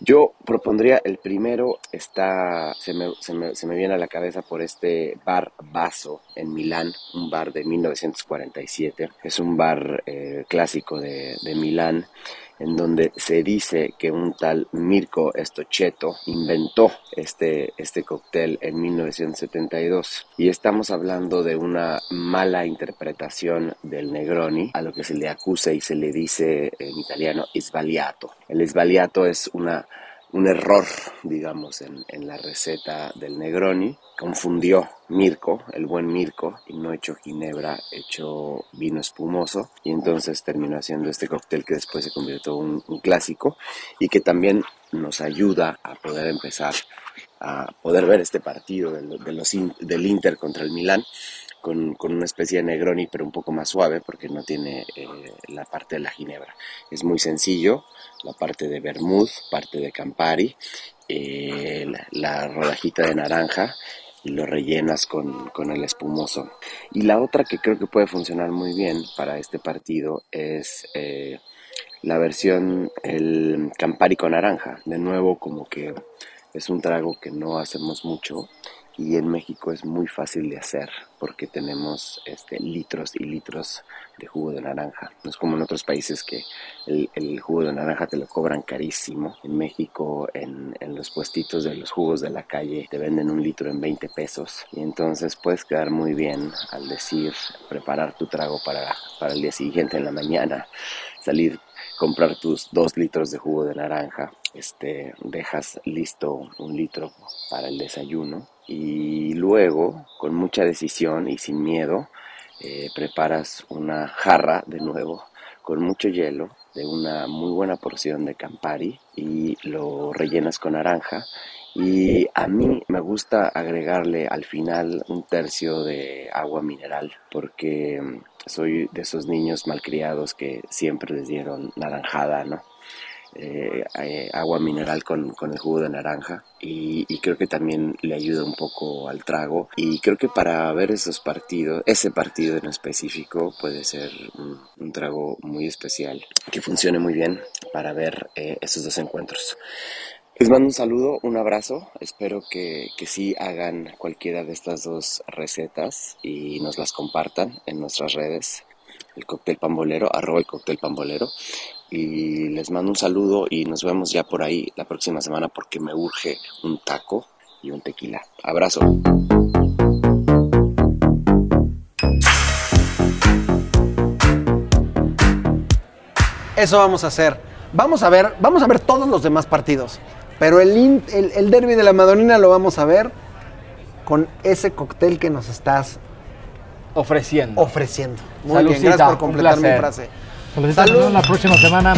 Yo propondría el primero, está, se me, se me- se me viene a la cabeza por este bar Vaso en Milán, un bar de 1947. Es un bar eh, clásico de, de Milán en donde se dice que un tal Mirko Stochetto inventó este, este cóctel en 1972. Y estamos hablando de una mala interpretación del Negroni, a lo que se le acusa y se le dice en italiano sbagliato. El sbagliato es una un error, digamos, en, en la receta del Negroni. Confundió Mirko, el buen Mirko, y no echó ginebra, echó vino espumoso. Y entonces terminó haciendo este cóctel que después se convirtió en un, clásico y que también nos ayuda a poder empezar a poder ver este partido del, del Inter contra el Milán con, una especie de Negroni pero un poco más suave porque no tiene eh, la parte de la ginebra. Es muy sencillo, la parte de vermouth, parte de Campari, eh, la, la rodajita de naranja y lo rellenas con, con el espumoso. Y la otra que creo que puede funcionar muy bien para este partido es eh, la versión, el Campari con naranja. De nuevo, como que es un trago que no hacemos mucho y en México es muy fácil de hacer porque tenemos este, litros y litros de jugo de naranja. No es como en otros países que el, el jugo de naranja te lo cobran carísimo. En México, en, en los puestitos de los jugos de la calle, te venden un litro en 20 pesos y entonces puedes quedar muy bien al decir preparar tu trago para, para el día siguiente en la mañana, salir comprar tus dos litros de jugo de naranja, este, dejas listo un litro para el desayuno y luego, con mucha decisión y sin miedo, eh, preparas una jarra de nuevo con mucho hielo de una muy buena porción de Campari y lo rellenas con naranja y a mí me gusta agregarle al final un tercio de agua mineral porque mm, soy de esos niños malcriados que siempre les dieron naranjada, ¿no? Eh, eh, agua mineral con, con el jugo de naranja y, creo que también le ayuda un poco al trago y creo que para ver esos partidos, ese partido en específico puede ser un, un trago muy especial que funcione muy bien para ver eh, esos dos encuentros. Les mando un saludo, un abrazo. Espero que, que sí hagan cualquiera de estas dos recetas y nos las compartan en nuestras redes. El cóctel pambolero, arroba el cóctel pambolero. Y les mando un saludo y nos vemos ya por ahí la próxima semana porque me urge un taco y un tequila. Abrazo. Eso vamos a hacer. Vamos a ver, vamos a ver todos los demás partidos. Pero el, el, el derby de la Madonina lo vamos a ver con ese cóctel que nos estás ofreciendo. Ofreciendo. Muy Salucita, bien, gracias por completar mi placer. La próxima semana.